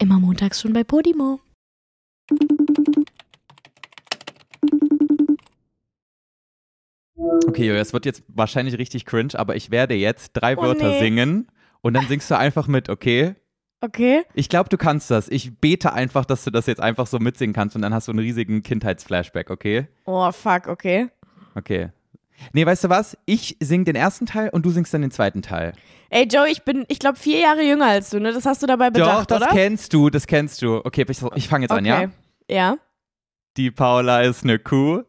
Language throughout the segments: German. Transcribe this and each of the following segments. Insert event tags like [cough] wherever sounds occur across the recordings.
Immer montags schon bei Podimo. Okay, Joja, es wird jetzt wahrscheinlich richtig cringe, aber ich werde jetzt drei Oh, Wörter nee. singen und dann singst du einfach mit, okay? Okay. Ich glaube, du kannst das. Ich bete einfach, dass du das jetzt einfach so mitsingen kannst und dann hast du einen riesigen Kindheitsflashback, okay? Oh, fuck, okay. Okay. Nee, weißt du was? Ich sing den ersten Teil und du singst dann den zweiten Teil. Ey, Joe, ich bin, ich glaube, vier Jahre jünger als du, ne? Das hast du dabei bedacht, Doch, das oder? kennst du, das kennst du. Okay, ich, ich fange jetzt an, ja? Okay. Ja. Die Paula ist eine Kuh.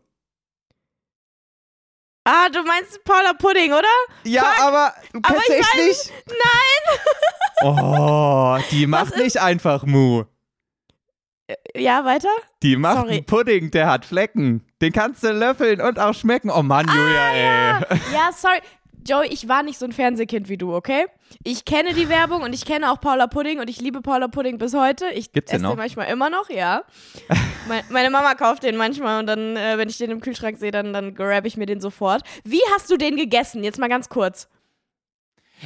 Ah, du meinst Paula Pudding, oder? Ja, Fuck. aber du Aber kennst ich echt weiß nicht. [laughs] Oh, die macht nicht einfach Mu. Ja, weiter? Die macht Sorry. einen Pudding, der hat Flecken. Den kannst du löffeln und auch schmecken. Oh Mann, Julia, ey. Ah, [laughs] Ja, sorry. Joey, ich war nicht so ein Fernsehkind wie du, okay? Ich kenne die Werbung und ich kenne auch Paula Pudding und ich liebe Paula Pudding bis heute. Ich Gibt's den esse den manchmal immer noch, ja. [laughs] Me- Meine Mama kauft den manchmal und dann, äh, wenn ich den im Kühlschrank sehe, dann, dann grab ich mir den sofort. Wie hast du den gegessen? Jetzt mal ganz kurz.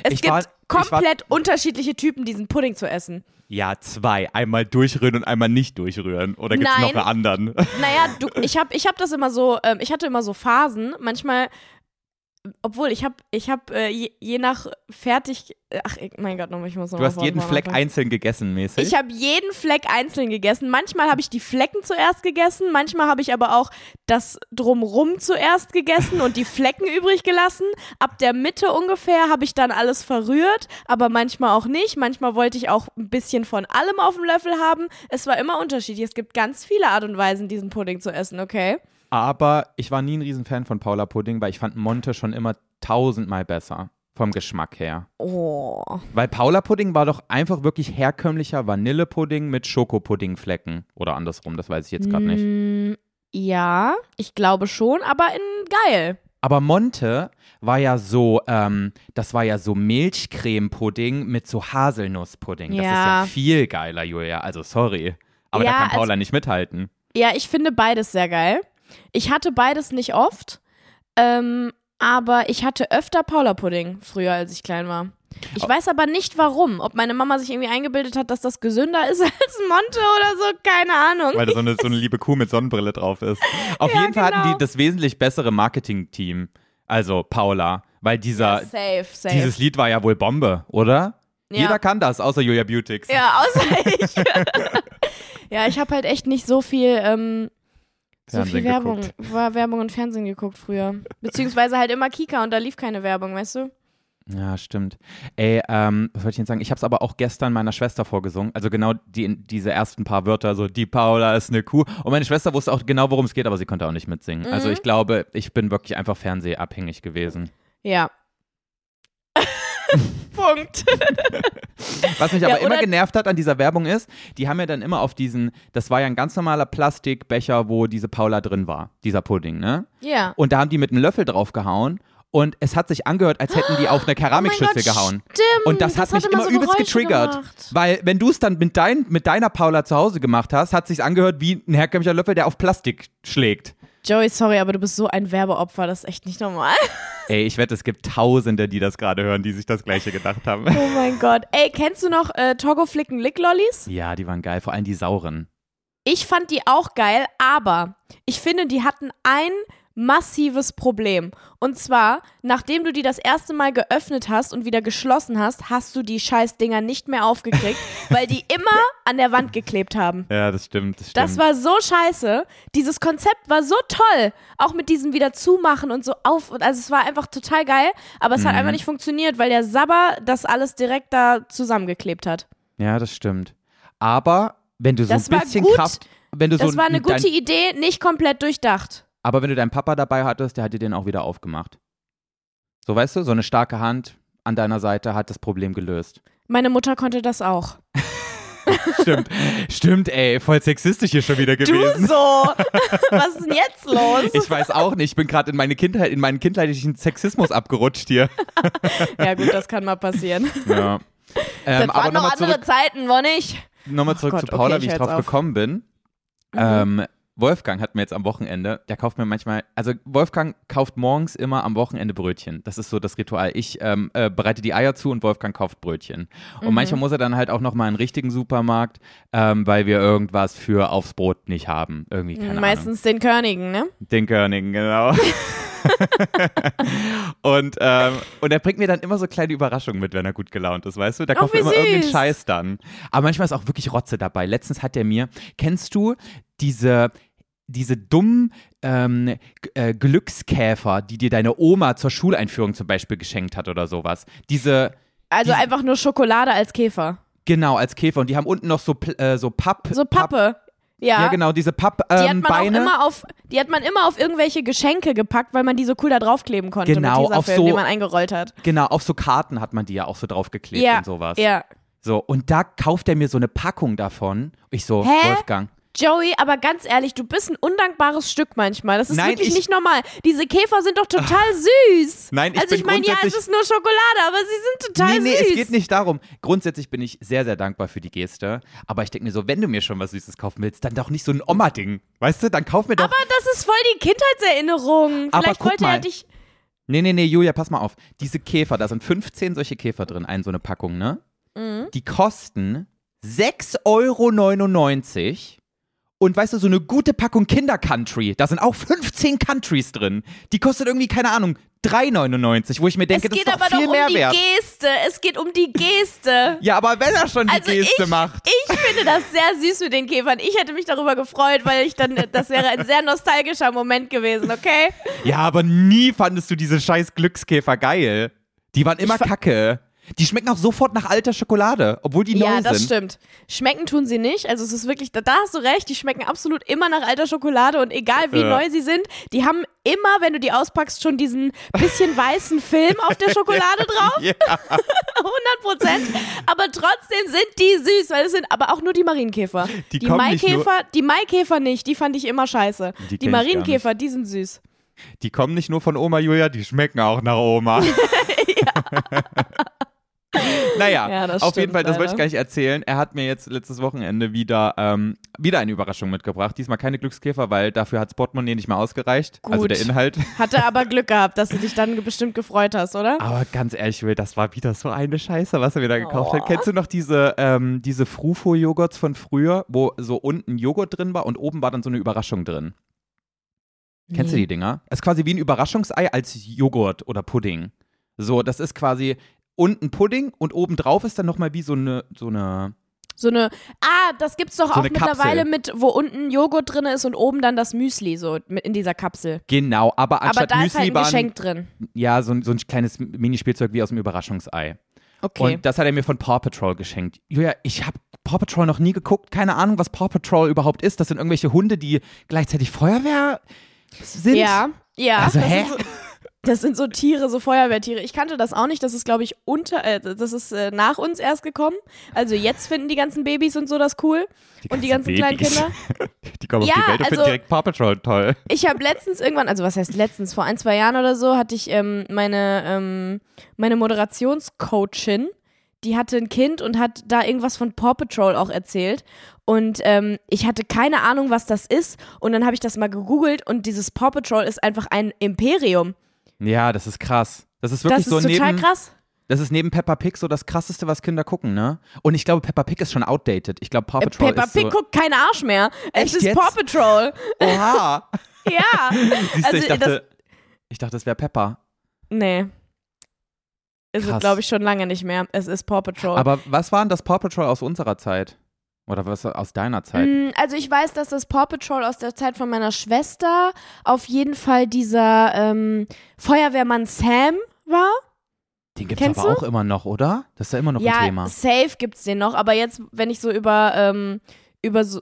Es Ich gibt war- ich war- komplett unterschiedliche Typen, diesen Pudding zu essen. Ja, zwei. Einmal durchrühren und einmal nicht durchrühren. Oder gibt's noch Nein. einen anderen? Naja, du, ich habe ich hab das immer so, ähm, ich hatte immer so Phasen. Manchmal, obwohl ich habe, ich habe äh, je, je nach fertig, ach ich- mein Gott, nochmal, ich muss noch Du hast jeden Fleck einzeln gegessen, mäßig. Ich habe jeden Fleck einzeln gegessen. Manchmal habe ich die Flecken zuerst gegessen, manchmal habe ich aber auch das drumrum zuerst gegessen und die [laughs] Flecken übrig gelassen. Ab der Mitte ungefähr habe ich dann alles verrührt, aber manchmal auch nicht. Manchmal wollte ich auch ein bisschen von allem auf dem Löffel haben. Es war immer unterschiedlich. Es gibt ganz viele Art und Weisen, diesen Pudding zu essen, okay? Aber ich war nie ein Riesenfan von Paula Pudding, weil ich fand Monte schon immer tausendmal besser. Vom Geschmack her. Oh. Weil Paula Pudding war doch einfach wirklich herkömmlicher Vanillepudding mit Schokopuddingflecken. Oder andersrum, das weiß ich jetzt gerade nicht. Mm, ja, ich glaube schon, aber in geil. Aber Monte war ja so, ähm, das war ja so Milchcreme-Pudding mit so Haselnusspudding. Das ist Ja. ja viel geiler, Julia. Also sorry. Aber Ja, da kann also- Paula nicht mithalten. Ja, ich finde beides sehr geil. Ich hatte beides nicht oft, ähm, aber ich hatte öfter Paula-Pudding früher, als ich klein war. Ich Oh. weiß aber nicht warum. Ob meine Mama sich irgendwie eingebildet hat, dass das gesünder ist [laughs] als Monte oder so, keine Ahnung. Weil da so eine, so eine liebe Kuh mit Sonnenbrille drauf ist. Auf Ja, jeden Fall hatten genau. die das wesentlich bessere Marketing-Team. Also Paula. Weil dieser, safe, safe. dieses Lied war ja wohl Bombe, oder? Ja. Jeder kann das, außer Julia Beautix. ja, außer ich. [laughs] ja, ich habe halt echt nicht so viel, ähm, so viel Fernsehen Werbung, geguckt. war Werbung und Fernsehen geguckt früher. Beziehungsweise halt immer Kika und da lief keine Werbung, weißt du? Ja, stimmt. Ey, ähm, was wollte ich denn sagen? Ich habe es aber auch gestern meiner Schwester vorgesungen. Also genau die, diese ersten paar Wörter, so die Paula ist eine Kuh. Und meine Schwester wusste auch genau, worum es geht, aber sie konnte auch nicht mitsingen. Also Mhm. ich glaube, ich bin wirklich einfach fernsehabhängig gewesen. Ja. [laughs] Punkt. [laughs] Was mich Ja, aber immer oder- genervt hat an dieser Werbung ist, die haben ja dann immer auf diesen, das war ja ein ganz normaler Plastikbecher, wo diese Paula drin war, dieser Pudding, ne? Ja. Und da haben die mit einem Löffel draufgehauen und es hat sich angehört, als hätten die auf eine [gasps] Keramikschüssel Oh gehauen. Stimmt. Und das hat mich hat immer so übelst Geräusche getriggert. Gemacht. Weil, wenn du es dann mit, dein, mit deiner Paula zu Hause gemacht hast, hat sich's angehört wie ein herkömmlicher Löffel, der auf Plastik schlägt. Joey, sorry, aber du bist so ein Werbeopfer, das ist echt nicht normal. [laughs] Ey, ich wette, es gibt Tausende, die das gerade hören, die sich das Gleiche gedacht haben. Oh mein Gott. Ey, kennst du noch äh, Togo Flicken Lick Lollis? Ja, die waren geil, vor allem die sauren. Ich fand die auch geil, aber ich finde, die hatten ein massives Problem. Und zwar, nachdem du die das erste Mal geöffnet hast und wieder geschlossen hast, hast du die Scheißdinger nicht mehr aufgekriegt, [laughs] weil die immer an der Wand geklebt haben. Ja, das stimmt, das stimmt. Das war so scheiße. Dieses Konzept war so toll. Auch mit diesem wieder zumachen und so auf. und Also es war einfach total geil, aber es hat Mhm. einfach nicht funktioniert, weil der Sabber das alles direkt da zusammengeklebt hat. ja, das stimmt. Aber wenn du so Das ein war bisschen. Kraft, wenn du Das so war eine gute Idee, nicht komplett durchdacht. Aber wenn du deinen Papa dabei hattest, der hat dir den auch wieder aufgemacht. So weißt du, so eine starke Hand an deiner Seite hat das Problem gelöst. Meine Mutter konnte das auch. [laughs] Stimmt, stimmt, ey, voll sexistisch hier schon wieder Du gewesen. so! [laughs] Was ist denn jetzt los? Ich weiß auch nicht, ich bin gerade in meine Kindheit, in meinen kindheitlichen Sexismus abgerutscht hier. [laughs] Ja gut, das kann mal passieren. Ja. Das Ähm, waren aber noch nochmal andere zurück, Zeiten, wo nicht? noch mal zurück Gott, zu Paula, okay, wie ich drauf auf. gekommen bin. Mhm. Ähm, Wolfgang hat mir jetzt am Wochenende, der kauft mir manchmal, also Wolfgang kauft morgens immer am Wochenende Brötchen. Das ist so das Ritual. Ich ähm, äh, bereite die Eier zu und Wolfgang kauft Brötchen. Und Mhm. manchmal muss er dann halt auch noch mal in einen richtigen Supermarkt, ähm, weil wir irgendwas für aufs Brot nicht haben. Irgendwie, keine Ahnung. Meistens den Körnigen, ne? Den Körnigen, genau. [laughs] und, ähm, und er bringt mir dann immer so kleine Überraschungen mit, wenn er gut gelaunt ist, weißt du? Ach, kauft wie mir immer irgendeinen süß. Scheiß dann. Aber manchmal ist auch wirklich Rotze dabei. Letztens hat er mir, kennst du diese, diese dummen ähm, äh, Glückskäfer, die dir deine Oma zur Schuleinführung zum Beispiel geschenkt hat oder sowas? Diese, Also Diese- einfach nur Schokolade als Käfer. genau, als Käfer. Und die haben unten noch so, äh, so Papp. So Pappe. Ja. Ja, genau, diese Die hat Pappbeine. man auch immer auf, die hat man immer auf irgendwelche Geschenke gepackt, weil man die so cool da draufkleben konnte Genau, mit auf Tesafilm, so- den man eingerollt hat. genau, auf so Karten hat man die ja auch so draufgeklebt Ja, und sowas. ja. So, und da kauft er mir so eine Packung davon. Ich so, Hä? Wolfgang. Joey, aber ganz ehrlich, du bist ein undankbares Stück manchmal. Das ist Nein, wirklich ich- nicht normal. Diese Käfer sind doch total süß. Nein, ich Also ich meine, ja, es ist nur Schokolade, aber sie sind total nee, nee, süß. es geht nicht darum. Grundsätzlich bin ich sehr, sehr dankbar für die Geste. Aber ich denke mir so, wenn du mir schon was Süßes kaufen willst, dann doch nicht so ein Oma-Ding. Weißt du, dann kauf mir doch. Aber das ist voll die Kindheitserinnerung. Aber Vielleicht guck wollte mal. er dich. nee, nee, nee, Julia, pass mal auf. Diese Käfer, da sind 15 solche Käfer drin, ein so eine Packung, ne? Mhm. Die kosten 6,99 Euro. Und weißt du, so eine gute Packung Kinder-Country, da sind auch 15 Countries drin. Die kostet irgendwie, keine Ahnung, 3,99, wo ich mir denke, es das geht ist doch aber viel doch mehr um die wert. Geste. Es geht um die Geste. [laughs] Ja, aber wenn er schon die Also Geste ich, macht. ich finde das sehr süß mit den Käfern. Ich hätte mich darüber gefreut, weil ich dann, das wäre ein sehr nostalgischer Moment gewesen, okay? Ja, aber nie fandest du diese scheiß Glückskäfer geil. Die waren immer Ich kacke. Die schmecken auch sofort nach alter Schokolade, obwohl die neu ja, das sind. stimmt. Schmecken tun sie nicht. Also es ist wirklich, da, da hast du recht, die schmecken absolut immer nach alter Schokolade und egal wie Ja. neu sie sind, die haben immer, wenn du die auspackst, schon diesen bisschen [laughs] weißen Film auf der Schokolade drauf. Ja. [laughs] 100 Prozent. Aber trotzdem sind die süß, weil es sind aber auch nur die Marienkäfer. Die Die, Maikäfer, die Maikäfer nicht, die fand ich immer scheiße. Die Die. Marienkäfer, die sind süß. Die kommen nicht nur von Oma Julia, die schmecken auch nach Oma. [laughs] [laughs] Naja, Ja, auf stimmt jeden Fall, das wollte ich gar nicht erzählen. Er hat mir jetzt letztes Wochenende wieder, ähm, wieder eine Überraschung mitgebracht. Diesmal keine Glückskäfer, weil dafür hat Portemonnaie nicht mehr ausgereicht. Also Gut. der Inhalt. [laughs] Hatte aber Glück gehabt, dass du dich dann bestimmt gefreut hast, oder? Aber ganz ehrlich, Will, das war wieder so eine Scheiße, was er wieder gekauft Oh. hat. Kennst du noch diese, ähm, diese Frufo-Joghurts von früher, wo so unten Joghurt drin war und oben war dann so eine Überraschung drin? Kennst du die Dinger? Es ist quasi wie ein Überraschungsei als Joghurt oder Pudding. So, das ist quasi unten Pudding und oben drauf ist dann nochmal wie so eine, so eine. So eine, ah, das gibt's doch So auch mittlerweile Kapsel. mit, wo unten Joghurt drin ist und oben dann das Müsli so in dieser Kapsel. Genau, aber Aber anstatt da ist halt Müsli ein waren, Geschenk drin. ja, so, ein- so ein kleines Minispielzeug wie aus dem Überraschungsei. Okay. Und das hat er mir von Paw Patrol geschenkt. Julia, ich habe Paw Patrol noch nie geguckt. Keine Ahnung, was Paw Patrol überhaupt ist. Das sind irgendwelche Hunde, die gleichzeitig Feuerwehr sind. ja, ja. Also, hä? Das sind so Tiere, so Feuerwehrtiere. Ich kannte das auch nicht. Das ist, glaube ich, unter, äh, das ist äh, nach uns erst gekommen. Also jetzt finden die ganzen Babys und so das cool. und die ganzen kleinen Babys. Kinder. [laughs] Die kommen Ja, auf die Welt und finden also- direkt Paw Patrol toll. Ich habe letztens irgendwann, also was heißt letztens, vor ein, zwei Jahren oder so, hatte ich ähm, meine, ähm, meine Moderationscoachin, die hatte ein Kind und hat da irgendwas von Paw Patrol auch erzählt. Und ähm, ich hatte keine Ahnung, was das ist. Und dann habe ich das mal gegoogelt und dieses Paw Patrol ist einfach ein Imperium. Ja, das ist krass. Das ist wirklich Das ist so total neben, krass. das ist neben Peppa Pig so das krasseste, was Kinder gucken, ne? Und ich glaube, Peppa Pig ist schon outdated. Ich glaube, Paw Äh, Patrol Peppa ist Pig so. guckt keinen Arsch mehr. Es Echt ist jetzt? Paw Patrol. Oha! [laughs] ja. Siehst du, Also, ich dachte, ich dachte, es wäre Peppa. Nee. Ist es, glaube ich, schon lange nicht mehr. Es ist Paw Patrol. Aber was war denn das Paw Patrol aus unserer Zeit? Oder was aus deiner Zeit? Mm, Also ich weiß, dass das Paw Patrol aus der Zeit von meiner Schwester auf jeden Fall dieser ähm, Feuerwehrmann Sam war. Den gibt's kennst aber du? auch immer noch, oder? Das ist ja immer noch ja, ein Thema. safe gibt's den noch. Aber jetzt, wenn ich so über, ähm, über so,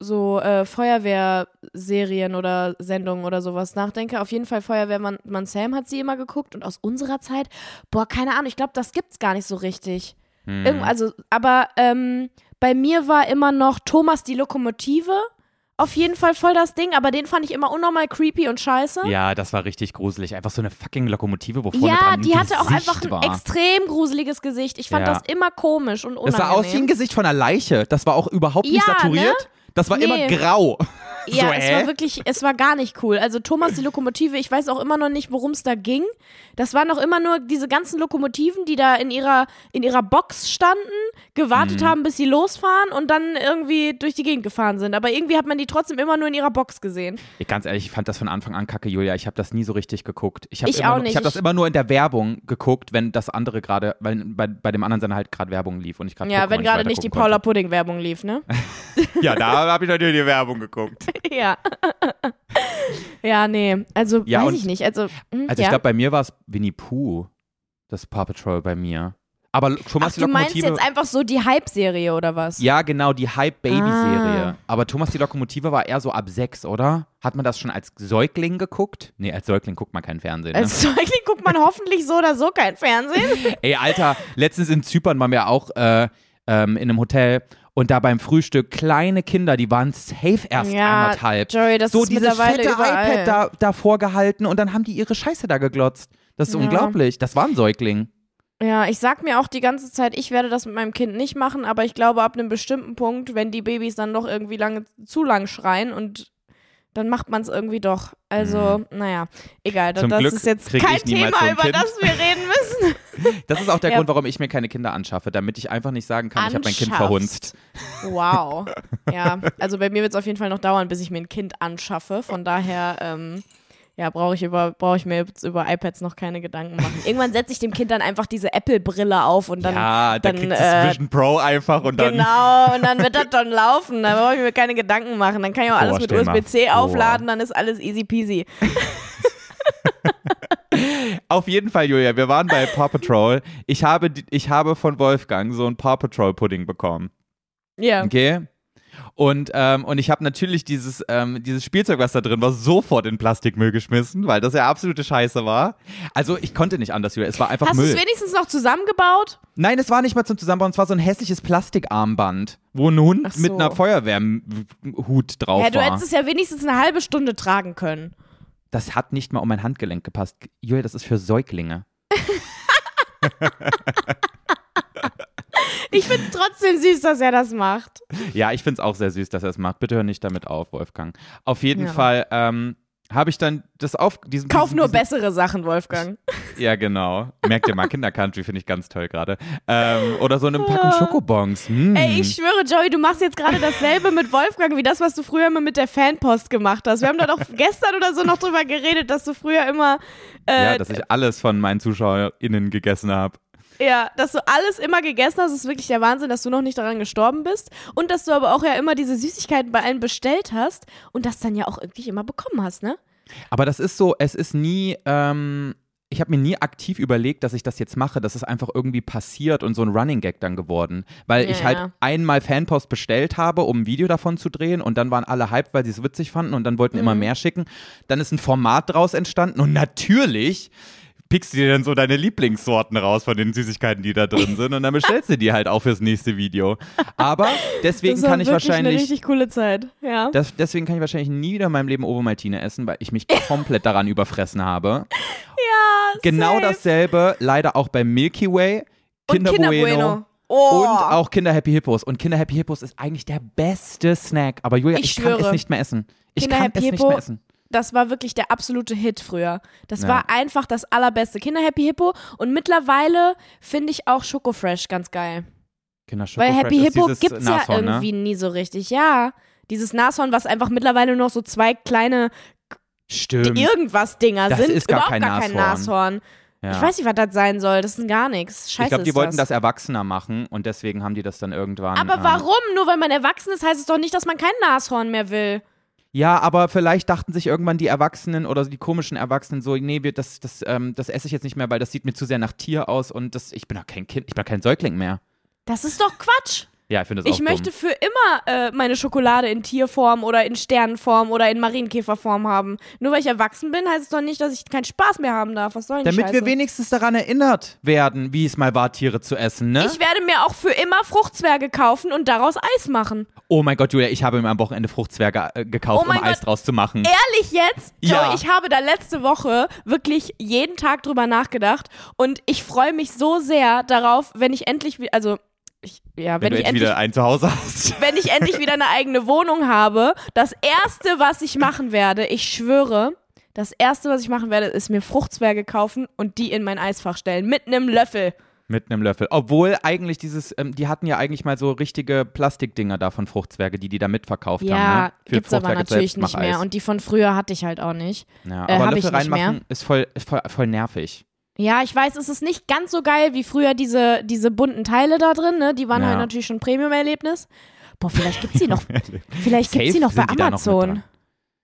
so- äh, Feuerwehrserien oder Sendungen oder sowas nachdenke, auf jeden Fall Feuerwehrmann Mann Sam hat sie immer geguckt. Und aus unserer Zeit, boah, keine Ahnung, ich glaube, das gibt's gar nicht so richtig. Hm. Also, aber ähm, bei mir war immer noch Thomas die Lokomotive. Auf jeden Fall voll das Ding, aber den fand ich immer unnormal creepy und scheiße. Ja, das war richtig gruselig. Einfach so eine fucking Lokomotive, wo vorne Ja, dran die hatte auch Gesicht einfach ein war. extrem gruseliges Gesicht. Ich fand Ja. das immer komisch und unangenehm. Das sah aus wie ein Gesicht von einer Leiche. Das war auch überhaupt nicht Ja, saturiert. ne? Das war immer Nee. grau. Ja, so, es war wirklich, es war gar nicht cool. Also Thomas die Lokomotive, ich weiß auch immer noch nicht, worum es da ging. Das waren doch immer nur diese ganzen Lokomotiven, die da in ihrer, in ihrer Box standen, gewartet Mhm. haben, bis sie losfahren und dann irgendwie durch die Gegend gefahren sind. Aber irgendwie hat man die trotzdem immer nur in ihrer Box gesehen. Ich, ganz ehrlich, ich fand das von Anfang an kacke, Julia. Ich habe das nie so richtig geguckt. Ich, hab Ich auch nur, nicht. Ich habe das immer nur in der Werbung geguckt, wenn das andere gerade, weil bei, bei dem anderen Sender halt gerade Werbung lief und ich gerade Ja, Pokémon wenn gerade nicht die Paula Pudding Werbung lief, ne? [laughs] Ja, da habe ich natürlich die Werbung geguckt. [laughs] ja. ja, nee, also Ja, weiß ich nicht. Also, hm, Also ja. ich glaube, bei mir war es Winnie Pooh, das Paw Patrol bei mir. Aber Ach, Thomas die du meinst Lokomotive. jetzt einfach so die Hype-Serie oder was? ja, genau, die Hype-Baby-Serie. Ah. Aber Thomas die Lokomotive war eher so ab sechs, oder? Hat man das schon als Säugling geguckt? Nee, als Säugling guckt man kein Fernsehen. Ne? Als Säugling guckt man hoffentlich so oder so kein Fernsehen. [laughs] Ey, Alter, letztens in Zypern waren wir auch äh, ähm, in einem Hotel und da beim Frühstück kleine Kinder, die waren safe erst Ja, anderthalb. Joey, das so ist dieses fette überall. iPad da, da vorgehalten und dann haben die ihre Scheiße da geglotzt. Das ist Ja. unglaublich. Das war ein Säugling. Ja, ich sag mir auch die ganze Zeit, ich werde das mit meinem Kind nicht machen, aber ich glaube, ab einem bestimmten Punkt, wenn die Babys dann doch irgendwie lange zu lang schreien und dann macht man es irgendwie doch. Also, naja, egal. Mhm. Zum das Glück ist jetzt kein Thema, so über Kind. das wir reden müssen. [laughs] Das ist auch der [laughs] Ja. Grund, warum ich mir keine Kinder anschaffe, damit ich einfach nicht sagen kann, ich habe mein Kind verhunzt. Wow. Ja, also bei mir wird es auf jeden Fall noch dauern, bis ich mir ein Kind anschaffe. Von daher, ähm, ja, brauche ich, über, brauch ich mir jetzt über iPads noch keine Gedanken machen. Irgendwann setze ich dem Kind dann einfach diese Apple-Brille auf und dann. ja, dann, dann, kriegt äh, das Vision Pro einfach und dann. Genau, und dann wird das dann laufen. Da brauche ich mir keine Gedanken machen. Dann kann ich auch alles Boah, mit USB-C aufladen, dann ist alles easy peasy. [laughs] Auf jeden Fall, Julia, wir waren bei Paw Patrol. Ich habe, ich habe von Wolfgang so ein Paw Patrol Pudding bekommen. Ja. Okay? Und, ähm, und ich habe natürlich dieses, ähm, dieses Spielzeug, was da drin war, sofort in Plastikmüll geschmissen, weil das ja absolute Scheiße war. Also ich konnte nicht anders, Julia. Es war einfach Hast du Müll. es wenigstens noch zusammengebaut? Nein, es war nicht mal zum Zusammenbauen, es war so ein hässliches Plastikarmband, wo ein Hund so. mit einer Feuerwehrhut drauf Ja, du war. hättest es ja wenigstens eine halbe Stunde tragen können. Das hat nicht mal um mein Handgelenk gepasst. Julia, das ist für Säuglinge. [laughs] Ich finde es trotzdem süß, dass er das macht. Ja, ich finde es auch sehr süß, dass er es macht. Bitte hör nicht damit auf, Wolfgang. Auf jeden Ja. Fall ähm, habe ich dann das auf diesen Kauf diesen, nur diesen, bessere Sachen, Wolfgang. Ja, genau. Merkt ihr mal, Kindercountry finde ich ganz toll gerade. Ähm, oder so eine Packung Schokobons. Mm. Ey, ich schwöre, Joey, du machst jetzt gerade dasselbe mit Wolfgang wie das, was du früher immer mit der Fanpost gemacht hast. Wir haben da doch gestern oder so noch drüber geredet, dass du früher immer, äh, ja, dass ich alles von meinen ZuschauerInnen gegessen habe. Ja, dass du alles immer gegessen hast. Ist wirklich der Wahnsinn, dass du noch nicht daran gestorben bist. Und dass du aber auch ja immer diese Süßigkeiten bei allen bestellt hast und das dann ja auch irgendwie immer bekommen hast, ne? Aber das ist so, es ist nie, ähm, ich habe mir nie aktiv überlegt, dass ich das jetzt mache. Das ist einfach irgendwie passiert und so ein Running Gag dann geworden. Weil Ja, ich halt ja. einmal Fanpost bestellt habe, um ein Video davon zu drehen und dann waren alle hyped, weil sie es witzig fanden und dann wollten Mhm. immer mehr schicken. Dann ist ein Format draus entstanden und natürlich pickst du dir dann so deine Lieblingssorten raus von den Süßigkeiten, die da drin sind und dann bestellst du die halt auch fürs nächste Video. Aber [laughs] deswegen kann ich wirklich eine wahrscheinlich richtig coole Zeit, ja. das, deswegen kann ich wahrscheinlich nie wieder in meinem Leben Ovomaltine essen, weil ich mich komplett daran überfressen habe. [laughs] ja, Genau safe. dasselbe leider auch beim Milky Way, Kinder, und Kinder Bueno, Bueno. Oh. und auch Kinder Happy Hippos. Und Kinder Happy Hippos ist eigentlich der beste Snack. Aber Julia, Ich ich, kann es nicht mehr essen. Ich Kinder kann Happy es nicht Hippo mehr essen. Das war wirklich der absolute Hit früher. Das Ja. war einfach das allerbeste. Kinder Happy Hippo und mittlerweile finde ich auch Schoko Fresh ganz geil. Kinder Weil Schokofresh Happy Hippo dieses gibt's ja Nashorn, irgendwie Ne? nie so richtig. Ja, dieses Nashorn, was einfach mittlerweile nur noch so zwei kleine Stimmt. irgendwas Dinger Das sind, ist gar überhaupt kein gar kein Nashorn. Nashorn. Ja. Ich weiß nicht, was das sein soll. Das ist gar nichts. Scheiße ich glaube, die wollten das. das erwachsener machen und deswegen haben die das dann irgendwann. Aber ähm, warum? Nur weil man erwachsen ist, heißt es doch nicht, dass man kein Nashorn mehr will. Ja, aber vielleicht dachten sich irgendwann die Erwachsenen oder die komischen Erwachsenen so, nee, das, das, ähm, das esse ich jetzt nicht mehr, weil das sieht mir zu sehr nach Tier aus und das, ich bin doch kein Kind, ich bin kein Säugling mehr. Das ist doch Quatsch. Ja, ich finde das auch Ich möchte für immer äh, meine Schokolade in Tierform oder in Sternenform oder in Marienkäferform haben. Nur weil ich erwachsen bin, heißt es doch nicht, dass ich keinen Spaß mehr haben darf. Was soll denn die Damit wir Scheiße? wenigstens daran erinnert werden, wie es mal war, Tiere zu essen, ne? Ich werde mir auch für immer Fruchtzwerge kaufen und daraus Eis machen. oh mein Gott, Julia, ich habe mir am Wochenende Fruchtzwerge äh, gekauft, Oh um Eis Gott. draus zu machen. Ehrlich jetzt? Joey, Ja. ich habe da letzte Woche wirklich jeden Tag drüber nachgedacht und ich freue mich so sehr darauf, wenn ich endlich, also ich, ja, wenn, wenn, ich endlich wieder ein Zuhause hast. [laughs] wenn ich endlich wieder eine eigene Wohnung habe, das erste, was ich machen werde, ich schwöre, das erste, was ich machen werde, ist mir Fruchtzwerge kaufen und die in mein Eisfach stellen. Mit einem Löffel. Mit einem Löffel. Obwohl eigentlich dieses, ähm, die hatten ja eigentlich mal so richtige Plastikdinger da von Fruchtzwerge, die die da mitverkauft Ja, haben. Ne? Für gibt's aber natürlich nicht mehr. Und die von früher hatte ich halt auch nicht. Ja, äh, aber hab Löffel ich nicht mehr. reinmachen ist voll, ist voll, voll nervig. Ja, ich weiß, es ist nicht ganz so geil wie früher diese, diese bunten Teile da drin, ne? Die waren Ja. halt natürlich schon ein Premium-Erlebnis. Boah, vielleicht gibt's die noch. [laughs] Vielleicht gibt's die noch bei Amazon.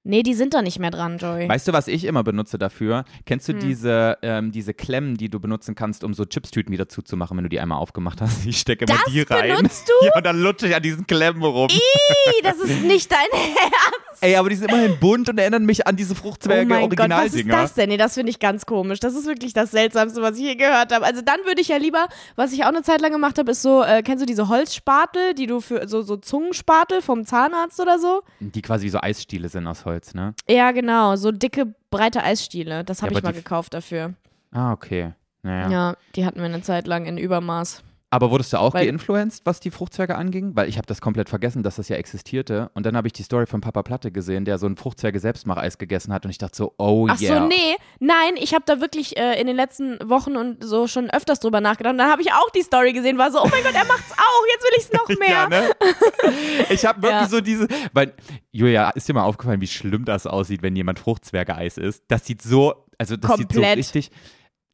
Nee, die sind da nicht mehr dran, Joy. Weißt du, was ich immer benutze dafür? Kennst Hm. du diese, ähm, diese Klemmen, die du benutzen kannst, um so Chipstüten wieder zuzumachen, wenn du die einmal aufgemacht hast? [laughs] Ich stecke immer die rein. benutzt du? [laughs] Ja, und dann lutsche ich an diesen Klemmen rum. Ih, das ist [laughs] nicht dein Ernst. Ey, aber die sind immerhin bunt und erinnern mich an diese Oh Fruchtzwerge mein Gott, was ist das denn? Nee, das finde ich ganz komisch. Das ist wirklich das Seltsamste, was ich je gehört habe. Also dann würde ich ja lieber, was ich auch eine Zeit lang gemacht habe, ist so, äh, kennst du diese Holzspatel, die du für, so, so Zungenspatel vom Zahnarzt oder so? Die quasi wie so Eisstiele sind aus Holz, ne? Ja, genau, so dicke, breite Eisstiele. Das habe Ja, ich mal gekauft dafür. Ah, okay. Naja. Ja. die hatten wir eine Zeit lang in Übermaß. Aber wurdest du auch Weil- geinfluenced, was die Fruchtzwerge anging? Weil ich habe das komplett vergessen, dass das ja existierte. Und dann habe ich die Story von Papa Platte gesehen, der so ein Fruchtzwerge-Selbstmacheis gegessen hat. Und ich dachte so, oh Ach yeah. so, nee, nein, ich habe da wirklich äh, in den letzten Wochen und so schon öfters drüber nachgedacht. Und dann habe ich auch die Story gesehen, war so, oh mein Gott, er macht's auch, jetzt will ich's noch [laughs] mehr. Ja, ne? [laughs] Ich habe wirklich Ja. so diese, weil, Julia, ist dir mal aufgefallen, wie schlimm das aussieht, wenn jemand Fruchtzwerge-Eis isst? Das sieht so, also das sieht so Komplett. richtig,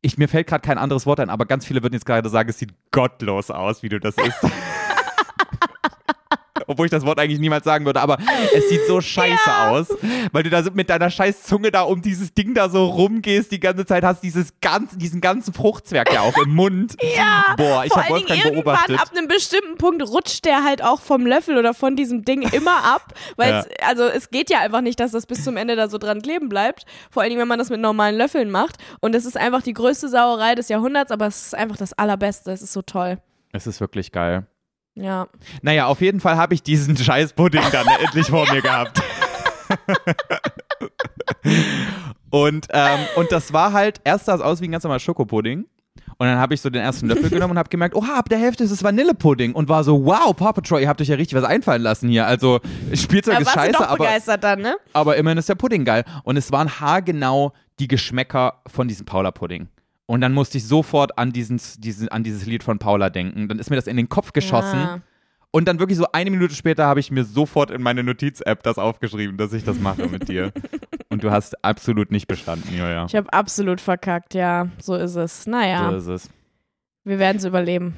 ich, mir fällt gerade kein anderes Wort ein, aber ganz viele würden jetzt gerade sagen, es sieht gottlos aus, wie du das isst. [laughs] Obwohl ich das Wort eigentlich niemals sagen würde, aber es sieht so scheiße aus, weil du da mit deiner scheiß Zunge da um dieses Ding da so rumgehst, die ganze Zeit hast dieses ganz, diesen ganzen Fruchtzwerg ja auch im Mund. [laughs] Ja, Boah, ich habe Wolfgang irgendwann beobachtet. ab einem bestimmten Punkt rutscht der halt auch vom Löffel oder von diesem Ding immer ab, weil Ja. es, also es geht ja einfach nicht, dass das bis zum Ende da so dran kleben bleibt, vor allen Dingen, wenn man das mit normalen Löffeln macht und es ist einfach die größte Sauerei des Jahrhunderts, aber es ist einfach das allerbeste, es ist so toll. Es ist wirklich geil. Ja. Naja, auf jeden Fall habe ich diesen [laughs] scheiß Pudding dann endlich vor mir gehabt. und, ähm, und das war halt, erst sah es aus wie ein ganz normaler Schokopudding. Und dann habe ich so den ersten Löffel genommen und habe gemerkt, oh, ab der Hälfte ist es Vanillepudding. Und war so, wow, Paw Patrol, ihr habt euch ja richtig was einfallen lassen hier. Also, Spielzeug ist scheiße, aber, begeistert dann, ne? aber immerhin ist der Pudding geil. Und es waren haargenau die Geschmäcker von diesem Paula-Pudding. Und dann musste ich sofort an, diesen, diesen, an dieses Lied von Paula denken. Dann ist mir das in den Kopf geschossen. Ja. Und dann wirklich so eine Minute später habe ich mir sofort in meine Notiz-App das aufgeschrieben, dass ich das mache mit dir. [laughs] Und du hast absolut nicht bestanden, Julia. Ich habe absolut verkackt, ja, so ist es. Naja, So ist es. wir werden es überleben.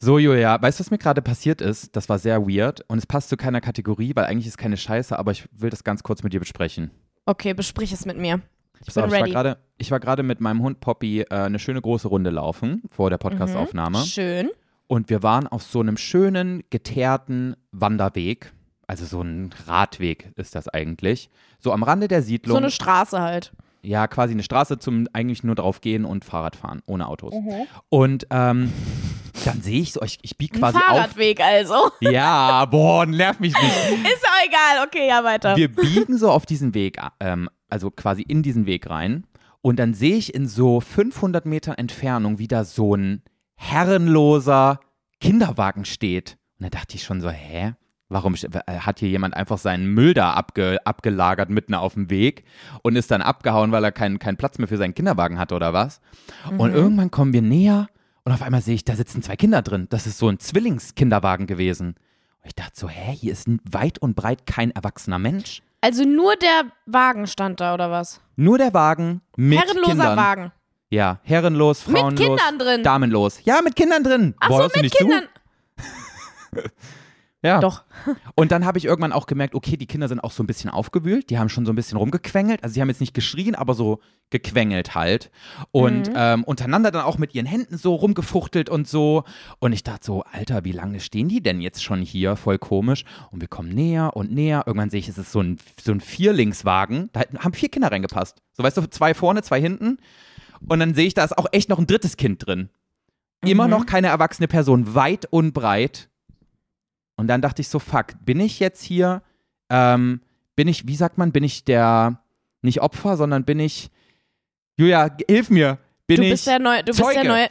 So, Julia, weißt du, was mir gerade passiert ist? Das war sehr weird und es passt zu keiner Kategorie, weil eigentlich ist keine Scheiße, aber ich will das ganz kurz mit dir besprechen. Okay, besprich es mit mir. Ich auf, ich war gerade, ich war gerade mit meinem Hund Poppy äh, eine schöne große Runde laufen vor der Podcastaufnahme Schön. und wir waren auf so einem schönen geteerten Wanderweg, also so ein Radweg ist das eigentlich, so am Rande der Siedlung. So eine Straße halt. Ja, quasi eine Straße zum eigentlich nur drauf gehen und Fahrrad fahren, ohne Autos. Mhm. Und ähm, dann sehe ich so, ich, ich biege Ein quasi auf. Fahrradweg also. [laughs] Ja, boah, nerv mich nicht. Ist auch egal. Okay, ja, weiter. Wir biegen so auf diesen Weg, ähm, also quasi in diesen Weg rein. Und dann sehe ich in so 500 Metern Entfernung wieder so ein herrenloser Kinderwagen steht. Und da dachte ich schon so, hä? Warum äh, hat hier jemand einfach seinen Müll da abge, abgelagert mitten auf dem Weg und ist dann abgehauen, weil er keinen keinen Platz mehr für seinen Kinderwagen hatte oder was? Und irgendwann kommen wir näher und auf einmal sehe ich, da sitzen zwei Kinder drin. Das ist so ein Zwillingskinderwagen gewesen. Und ich dachte so, hä, hier ist weit und breit kein erwachsener Mensch. Also nur der Wagen stand da oder was? Nur der Wagen mit Herrenloser Kindern. Wagen. Ja, herrenlos, Mit frauenlos, Kindern drin. damenlos. Ja, mit Kindern drin. Ach Boah, so, mit Kindern. [laughs] Ja. Doch. [laughs] Und dann habe ich irgendwann auch gemerkt, okay, die Kinder sind auch so ein bisschen aufgewühlt. Die haben schon so ein bisschen rumgequengelt. Also sie haben jetzt nicht geschrien, aber so gequengelt halt. Und Mhm. ähm, untereinander dann auch mit ihren Händen so rumgefuchtelt und so. Und ich dachte so, Alter, wie lange stehen die denn jetzt schon hier? Voll komisch. Und wir kommen näher und näher. Irgendwann sehe ich, es ist so ein, so ein Vierlingswagen. Da haben vier Kinder reingepasst. So, weißt du, zwei vorne, zwei hinten. Und dann sehe ich, da ist auch echt noch ein drittes Kind drin. Immer Mhm. noch keine erwachsene Person, weit und breit. Und dann dachte ich so, fuck, bin ich jetzt hier, ähm, bin ich, wie sagt man, bin ich der, nicht Opfer, sondern bin ich, Julia, hilf mir, bin Du ich, bist der neue. Du bist Zeuge. der neue.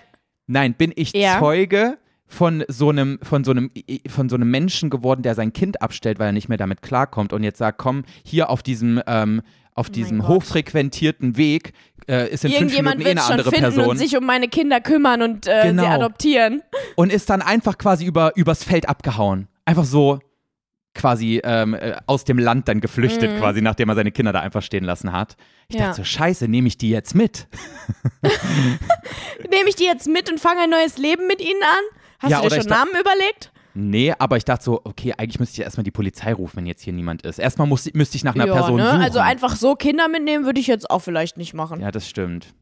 nein, bin ich Ja. Zeuge von so einem, von so einem, von so einem Menschen geworden, der sein Kind abstellt, weil er nicht mehr damit klarkommt und jetzt sagt, komm, hier auf diesem, ähm, auf Oh diesem hochfrequentierten Weg äh, ist in fünf Irgendjemand Minuten eh wird eine schon andere finden Person und sich um meine Kinder kümmern und äh, Genau. sie adoptieren. und ist dann einfach quasi über, übers Feld abgehauen. Einfach so quasi ähm, äh, aus dem Land dann geflüchtet, Mhm. quasi, nachdem er seine Kinder da einfach stehen lassen hat. Ich Ja. dachte so, scheiße, nehme ich die jetzt mit? [laughs] Nehme ich die jetzt mit und fange ein neues Leben mit ihnen an? Hast Ja, du dir schon Namen überlegt? Nee, aber ich dachte so, okay, eigentlich müsste ich ja erstmal die Polizei rufen, wenn jetzt hier niemand ist. Erstmal muss, müsste ich nach einer ja, Person ne? suchen. Also einfach so Kinder mitnehmen würde ich jetzt auch vielleicht nicht machen. Ja, das stimmt.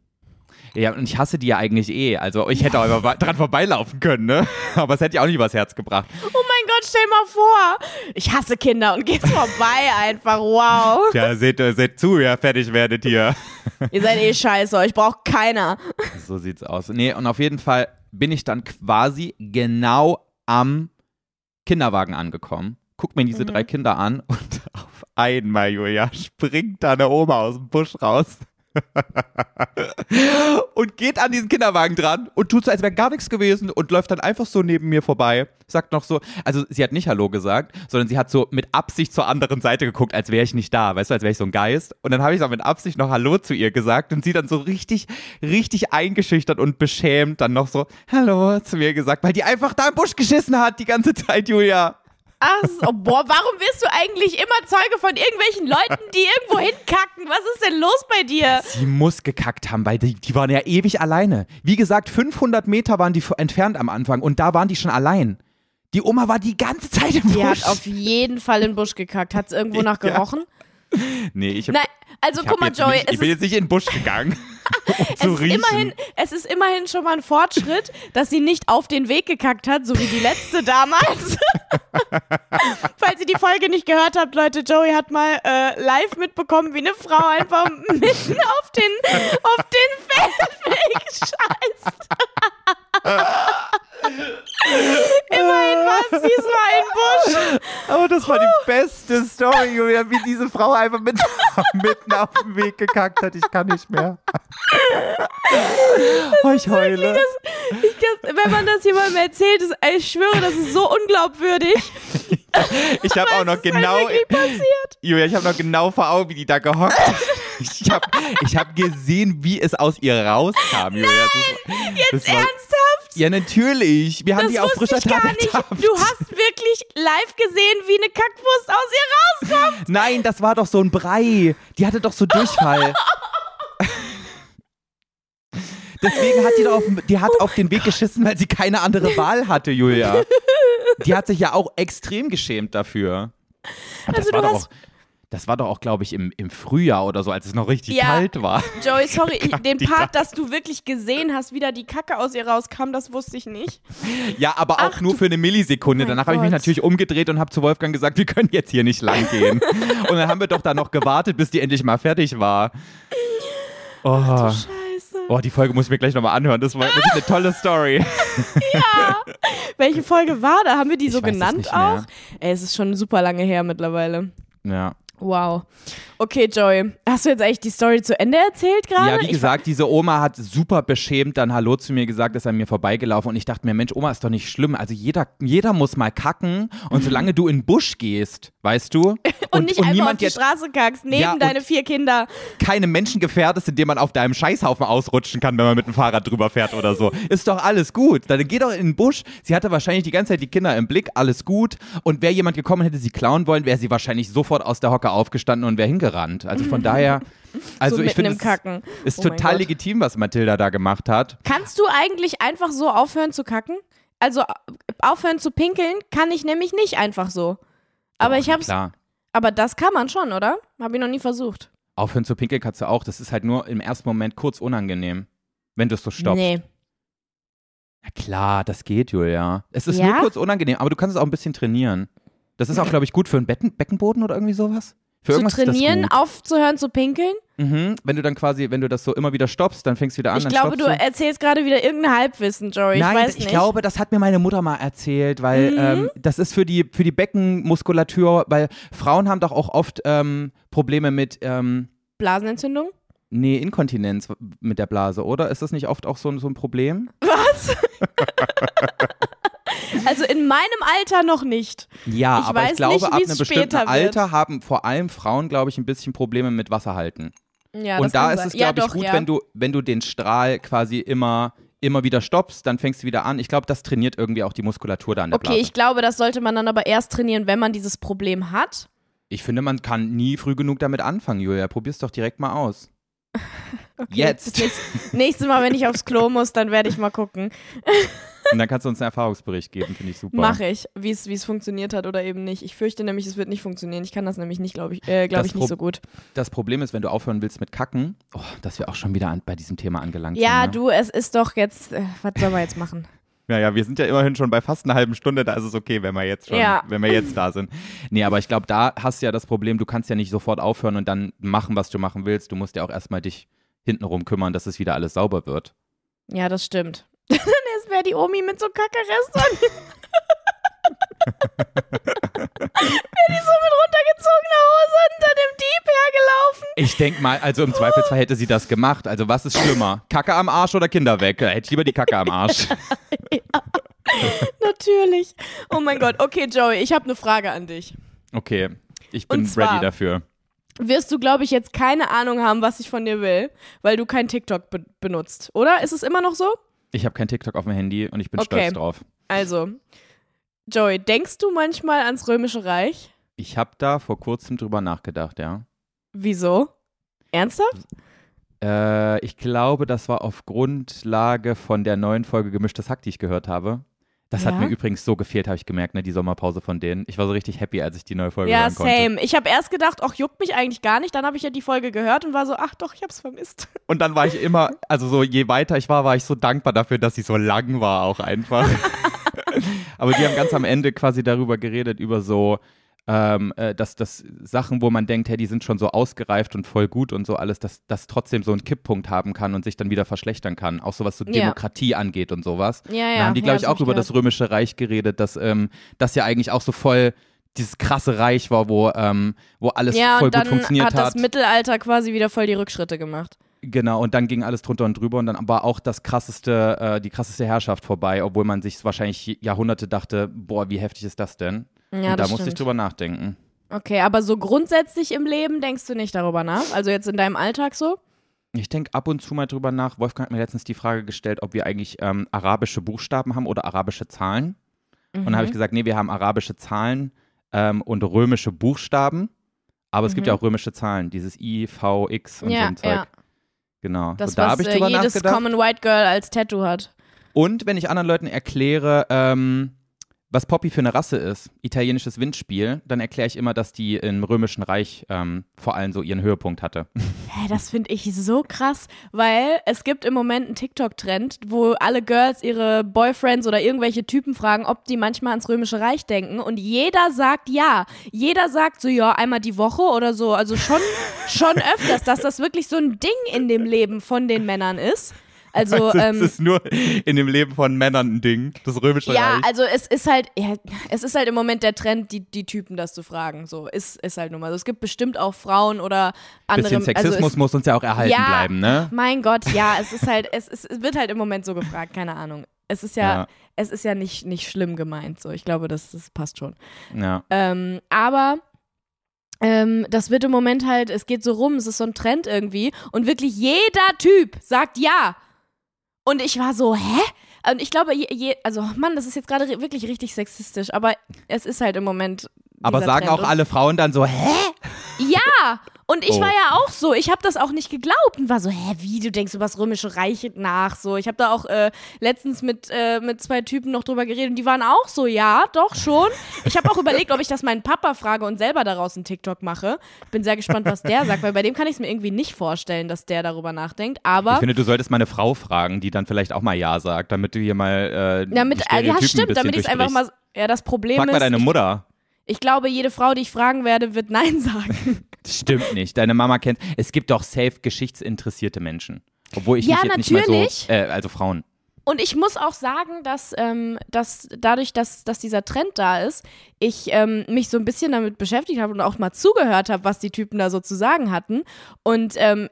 Ja, und ich hasse die ja eigentlich eh. Also ich hätte auch immer dran vorbeilaufen können, ne? [laughs] Aber es hätte ja auch nicht übers Herz gebracht. Oh mein Gott, stell mal vor. Ich hasse Kinder und [laughs] geht's vorbei einfach. Wow. Ja, seht, äh, seht zu, ja, fertig werdet ihr. [laughs] Ihr seid eh scheiße, euch braucht keiner. So sieht's aus. Nee, und auf jeden Fall bin ich dann quasi genau am Kinderwagen angekommen. Guck mir diese Mhm. drei Kinder an und auf einmal, Julia, springt da eine Oma aus dem Busch raus. [laughs] und geht an diesen Kinderwagen dran und tut so, als wäre gar nichts gewesen und läuft dann einfach so neben mir vorbei. Sagt noch so, also sie hat nicht Hallo gesagt, sondern sie hat so mit Absicht zur anderen Seite geguckt, als wäre ich nicht da, weißt du, als wäre ich so ein Geist. Und dann habe ich auch mit Absicht noch Hallo zu ihr gesagt und sie dann so richtig, richtig eingeschüchtert und beschämt dann noch so Hallo zu mir gesagt, weil die einfach da im Busch geschissen hat die ganze Zeit, Julia. Ach so, boah, warum wirst du eigentlich immer Zeuge von irgendwelchen Leuten, die irgendwo hinkacken? Was ist denn los bei dir? Sie muss gekackt haben, weil die, die waren ja ewig alleine. Wie gesagt, 500 Meter waren die entfernt am Anfang und da waren die schon allein. Die Oma war die ganze Zeit im Die Busch. hat auf jeden Fall in den Busch gekackt. Hat es irgendwo nach [laughs] Ja. Nee, ich, hab, Nein, also guck mal, Joey, nicht, ich bin jetzt nicht in den Busch gegangen, [laughs] um Es zu ist, riechen. immerhin, es ist immerhin schon mal ein Fortschritt, dass sie nicht auf den Weg gekackt hat, so wie die letzte damals. [laughs] Falls ihr die Folge nicht gehört habt, Leute, Joey hat mal äh, live mitbekommen, wie eine Frau einfach mitten auf den, auf den Feldweg [laughs] scheißt. [laughs] immerhin war es diesmal ein Busch. Aber das war die beste Story, Julia, wie diese Frau einfach mit, [laughs] mitten auf dem Weg gekackt hat. Ich kann nicht mehr. oh, ich heule. Ich, das, wenn man das jemandem erzählt, ist, ich schwöre, das ist so unglaubwürdig. [laughs] Ich habe auch noch Das genau, halt passiert. Julia, ich habe noch genau vor Augen, wie die da gehockt hat. Ich habe ich hab gesehen, wie es aus ihr rauskam, Julia. Das, ist- Jetzt das war- ernsthaft? Ja, natürlich. Wir haben Das die auf frischer Tat ertappt. Du hast wirklich live gesehen, wie eine Kackwurst aus ihr rauskommt. Nein, das war doch so ein Brei. Die hatte doch so Durchfall. [laughs] Deswegen hat die doch auf, die hat auf den Weg geschissen, weil sie keine andere Wahl hatte, Julia. Die hat sich ja auch extrem geschämt dafür. [laughs] Das Also war du doch hast- auch, das war doch auch, glaube ich, im, im Frühjahr oder so, als es noch richtig Ja. kalt war. [laughs] Joey, sorry, [laughs] ich, den Part, dass du wirklich gesehen hast, wie da die Kacke aus ihr rauskam, das wusste ich nicht. [laughs] Ja, aber auch Ach, nur für eine Millisekunde. Danach habe ich mich natürlich umgedreht und habe zu Wolfgang gesagt, wir können jetzt hier nicht lang gehen. und dann haben wir doch da noch gewartet, bis die endlich mal fertig war. Oh. Scheiße. Oh, die Folge muss ich mir gleich nochmal anhören. Das war wirklich eine tolle Story. Welche Folge war da? Haben wir die so genannt auch? Ey, es ist schon super lange her mittlerweile. Ja. Wow. Okay, Joey, hast du jetzt eigentlich die Story zu Ende erzählt gerade? Ja, wie Ich gesagt, diese Oma hat super beschämt dann Hallo zu mir gesagt, ist an mir vorbeigelaufen und ich dachte mir, Mensch, Oma ist doch nicht schlimm. Also jeder, jeder muss mal kacken und solange du in den Busch gehst, weißt du, [laughs] und, und nicht einfach auf niemand die jetzt Straße kackst, neben Ja, und- deine vier Kinder. keine Menschen gefährdest, indem man auf deinem Scheißhaufen ausrutschen kann, wenn man mit dem Fahrrad drüber fährt oder so. Ist doch alles gut. Dann geh doch in den Busch. Sie hatte wahrscheinlich die ganze Zeit die Kinder im Blick, alles gut. Und wäre jemand gekommen, hätte sie klauen wollen, wäre sie wahrscheinlich sofort aus der Hocke aufgestanden und wäre hingerannt. Also von daher, [laughs] also so ich finde, im es Kacken. ist Oh total legitim, was Mathilda da gemacht hat. Kannst du eigentlich einfach so aufhören zu kacken? Also aufhören zu pinkeln kann ich nämlich nicht einfach so. Aber Doch, ich hab's. Klar. Aber das kann man schon, oder? Hab ich noch nie versucht. Aufhören zu pinkeln kannst du auch. Das ist halt nur im ersten Moment kurz unangenehm, wenn du es so stoppst. Nee. Na klar, das geht, Julia. Es ist Ja? nur kurz unangenehm, aber du kannst es auch ein bisschen trainieren. Das ist auch, glaube ich, gut für einen Becken Beckenboden oder irgendwie sowas. Für Zu trainieren, aufzuhören zu pinkeln? Mhm. Wenn du dann quasi, wenn du das so immer wieder stoppst, dann fängst du wieder an. ich glaube, du stoppst erzählst gerade wieder irgendein Halbwissen, Joey. Nein, ich weiß ich nicht. glaube, das hat mir meine Mutter mal erzählt, weil Mhm. ähm, das ist für die, für die Beckenmuskulatur, weil Frauen haben doch auch oft ähm, Probleme mit, ähm, Blasenentzündung? nee, Inkontinenz mit der Blase, oder? Ist das nicht oft auch so, so ein Problem? Was? [laughs] [laughs] Also in meinem Alter noch nicht. Ja, Ich aber weiß ich glaube, nicht, ab wie einem es bestimmten später wird. Alter haben vor allem Frauen, glaube ich, ein bisschen Probleme mit Wasser halten. Ja, das und da ist sein. es, ja, glaube ich, doch, gut, ja. wenn du, wenn du den Strahl quasi immer, immer wieder stoppst, dann fängst du wieder an. Ich glaube, das trainiert irgendwie auch die Muskulatur da an der Okay, Blase. ich glaube, das sollte man dann aber erst trainieren, wenn man dieses Problem hat. Ich finde, man kann nie früh genug damit anfangen, Julia. Probier's doch direkt mal aus. [laughs] Okay, Jetzt. Das nächste, nächstes Mal, wenn ich aufs Klo muss, dann werde ich mal gucken. Und dann kannst du uns einen Erfahrungsbericht geben, finde ich super. Mache ich, wie es wie es funktioniert hat oder eben nicht. Ich fürchte nämlich, es wird nicht funktionieren. Ich kann das nämlich nicht, glaube ich, äh, glaube Das ich, nicht Pro- so gut. Das Problem ist, wenn du aufhören willst mit Kacken, oh, dass wir auch schon wieder an, bei diesem Thema angelangt Ja, sind. Ne? du, es ist doch jetzt, äh, was soll man jetzt machen? Ja, ja, wir sind ja immerhin schon bei fast einer halben Stunde, da ist es okay, wenn wir jetzt schon, Ja. wenn wir jetzt da sind. Nee, aber ich glaube, da hast du ja das Problem, du kannst ja nicht sofort aufhören und dann machen, was du machen willst. Du musst ja auch erstmal dich hintenrum kümmern, dass es wieder alles sauber wird. Ja, das stimmt. [laughs] Jetzt wäre die Omi mit so Kackerestern. [laughs] wäre die so mit runtergezogener Hose hinter dem Dieb hergelaufen. Ich denke mal, also im Zweifelsfall hätte sie das gemacht. Also was ist schlimmer? Kacke am Arsch oder Kinder weg? Hätte ich lieber die Kacke am Arsch. [laughs] Oh mein Gott. Okay, Joey, ich habe eine Frage an dich. Okay, ich bin zwar- ready dafür. Wirst du, glaube ich, jetzt keine Ahnung haben, was ich von dir will, weil du kein TikTok be benutzt, oder? Ist es immer noch so? Ich habe kein TikTok auf dem Handy und ich bin Okay. stolz drauf. Also, Joey, denkst du manchmal ans Römische Reich? Ich habe da vor kurzem drüber nachgedacht, ja. Wieso? Ernsthaft? Äh, ich glaube, das war auf Grundlage von der neuen Folge Gemischtes Hack, die ich gehört habe. Das Ja? hat mir übrigens so gefehlt, habe ich gemerkt, ne, die Sommerpause von denen. Ich war so richtig happy, als ich die neue Folge Ja, hören konnte. same. Ich habe erst gedacht, ach, juckt mich eigentlich gar nicht. Dann habe ich ja die Folge gehört und war so, ach doch, ich hab's vermisst. [laughs] Und dann war ich immer, also so je weiter ich war, war ich so dankbar dafür, dass sie so lang war auch einfach. [laughs] Aber die haben ganz am Ende quasi darüber geredet, über so, ähm, äh, dass das Sachen, wo man denkt, hey, die sind schon so ausgereift und voll gut und so alles, dass das trotzdem so einen Kipppunkt haben kann und sich dann wieder verschlechtern kann. Auch so was so Ja. Demokratie angeht und sowas. Ja, ja. Da haben die, glaube ich, ja, auch hab über das Römische Reich geredet, dass ähm, das ja eigentlich auch so voll dieses krasse Reich war, wo, ähm, wo alles Ja, voll und dann gut funktioniert hat das Mittelalter quasi wieder voll die Rückschritte gemacht. Genau, und dann ging alles drunter und drüber und dann aber auch das krasseste, äh, die krasseste Herrschaft vorbei, obwohl man sich wahrscheinlich Jahrhunderte dachte, boah, wie heftig ist das denn? Ja, und da musste ich drüber nachdenken. Okay, aber so grundsätzlich im Leben denkst du nicht darüber nach? Also jetzt in deinem Alltag so? Ich denke ab und zu mal drüber nach. Wolfgang hat mir letztens die Frage gestellt, ob wir eigentlich ähm, arabische Buchstaben haben oder arabische Zahlen. Und dann habe Mhm. ich gesagt, nee, wir haben arabische Zahlen ähm, und römische Buchstaben. Aber es gibt Mhm. ja auch römische Zahlen, dieses I, V, X und so ja, ein Zeug. ja. Genau. Das, so, da was ich äh, drüber jedes nachgedacht. Common White Girl als Tattoo hat. Und wenn ich anderen Leuten erkläre, ähm, was Poppy für eine Rasse ist, italienisches Windspiel, dann erkläre ich immer, dass die im Römischen Reich ähm, vor allem so ihren Höhepunkt hatte. [laughs] Hä, das finde ich so krass, weil es gibt im Moment einen TikTok-Trend, wo alle Girls ihre Boyfriends oder irgendwelche Typen fragen, ob die manchmal ans Römische Reich denken und jeder sagt ja. Jeder sagt so, ja, einmal die Woche oder so. Also schon, [laughs] schon öfters, dass das wirklich so ein Ding in dem Leben von den Männern ist. Also, ähm, ist nur in dem Leben von Männern ein Ding, das Römische ja, also es ist halt, ja, es ist halt im Moment der Trend, die, die Typen das zu fragen. So, ist, ist halt nun mal. Also es gibt bestimmt auch Frauen oder andere. Bisschen Sexismus also es, muss uns ja auch erhalten ja, bleiben, ne? Mein Gott, ja, es ist halt, es, ist, es wird halt im Moment so gefragt, keine Ahnung. Es ist ja, Ja. es ist ja nicht, nicht schlimm gemeint. So, ich glaube, das, das passt schon. Ja. Ähm, aber ähm, das wird im Moment halt, es geht so rum, es ist so ein Trend irgendwie. Und wirklich jeder Typ sagt ja. Und ich war so, hä? Und ich glaube, je, je, also Mann, das ist jetzt gerade wirklich richtig sexistisch, aber es ist halt im Moment. Aber sagen Trend. auch alle Frauen dann so, hä? Ja! Und ich Oh. war ja auch so, ich habe das auch nicht geglaubt und war so, hä, wie, du denkst über das Römische Reich nach? So, ich habe da auch äh, letztens mit, äh, mit zwei Typen noch drüber geredet und die waren auch so, ja, doch schon. Ich habe auch [laughs] überlegt, ob ich das meinen Papa frage und selber daraus einen TikTok mache. Bin sehr gespannt, was der sagt, weil bei dem kann ich es mir irgendwie nicht vorstellen, dass der darüber nachdenkt. Aber Ich finde, du solltest mal eine Frau fragen, die dann vielleicht auch mal Ja sagt, damit du hier mal äh, damit, äh, ja, stimmt, damit ich es einfach mal. Ja, das Problem Frag mal ist, deine ich, Mutter. Ich glaube, jede Frau, die ich fragen werde, wird Nein [laughs] sagen. Das stimmt nicht. Deine Mama kennt. Es gibt doch safe geschichtsinteressierte Menschen. Obwohl ich Ja, mich jetzt nicht mal natürlich. so. Äh, also Frauen. Und ich muss auch sagen, dass, ähm, dass dadurch, dass, dass dieser Trend da ist, ich ähm, mich so ein bisschen damit beschäftigt habe und auch mal zugehört habe, was die Typen da so zu sagen hatten. Und ähm,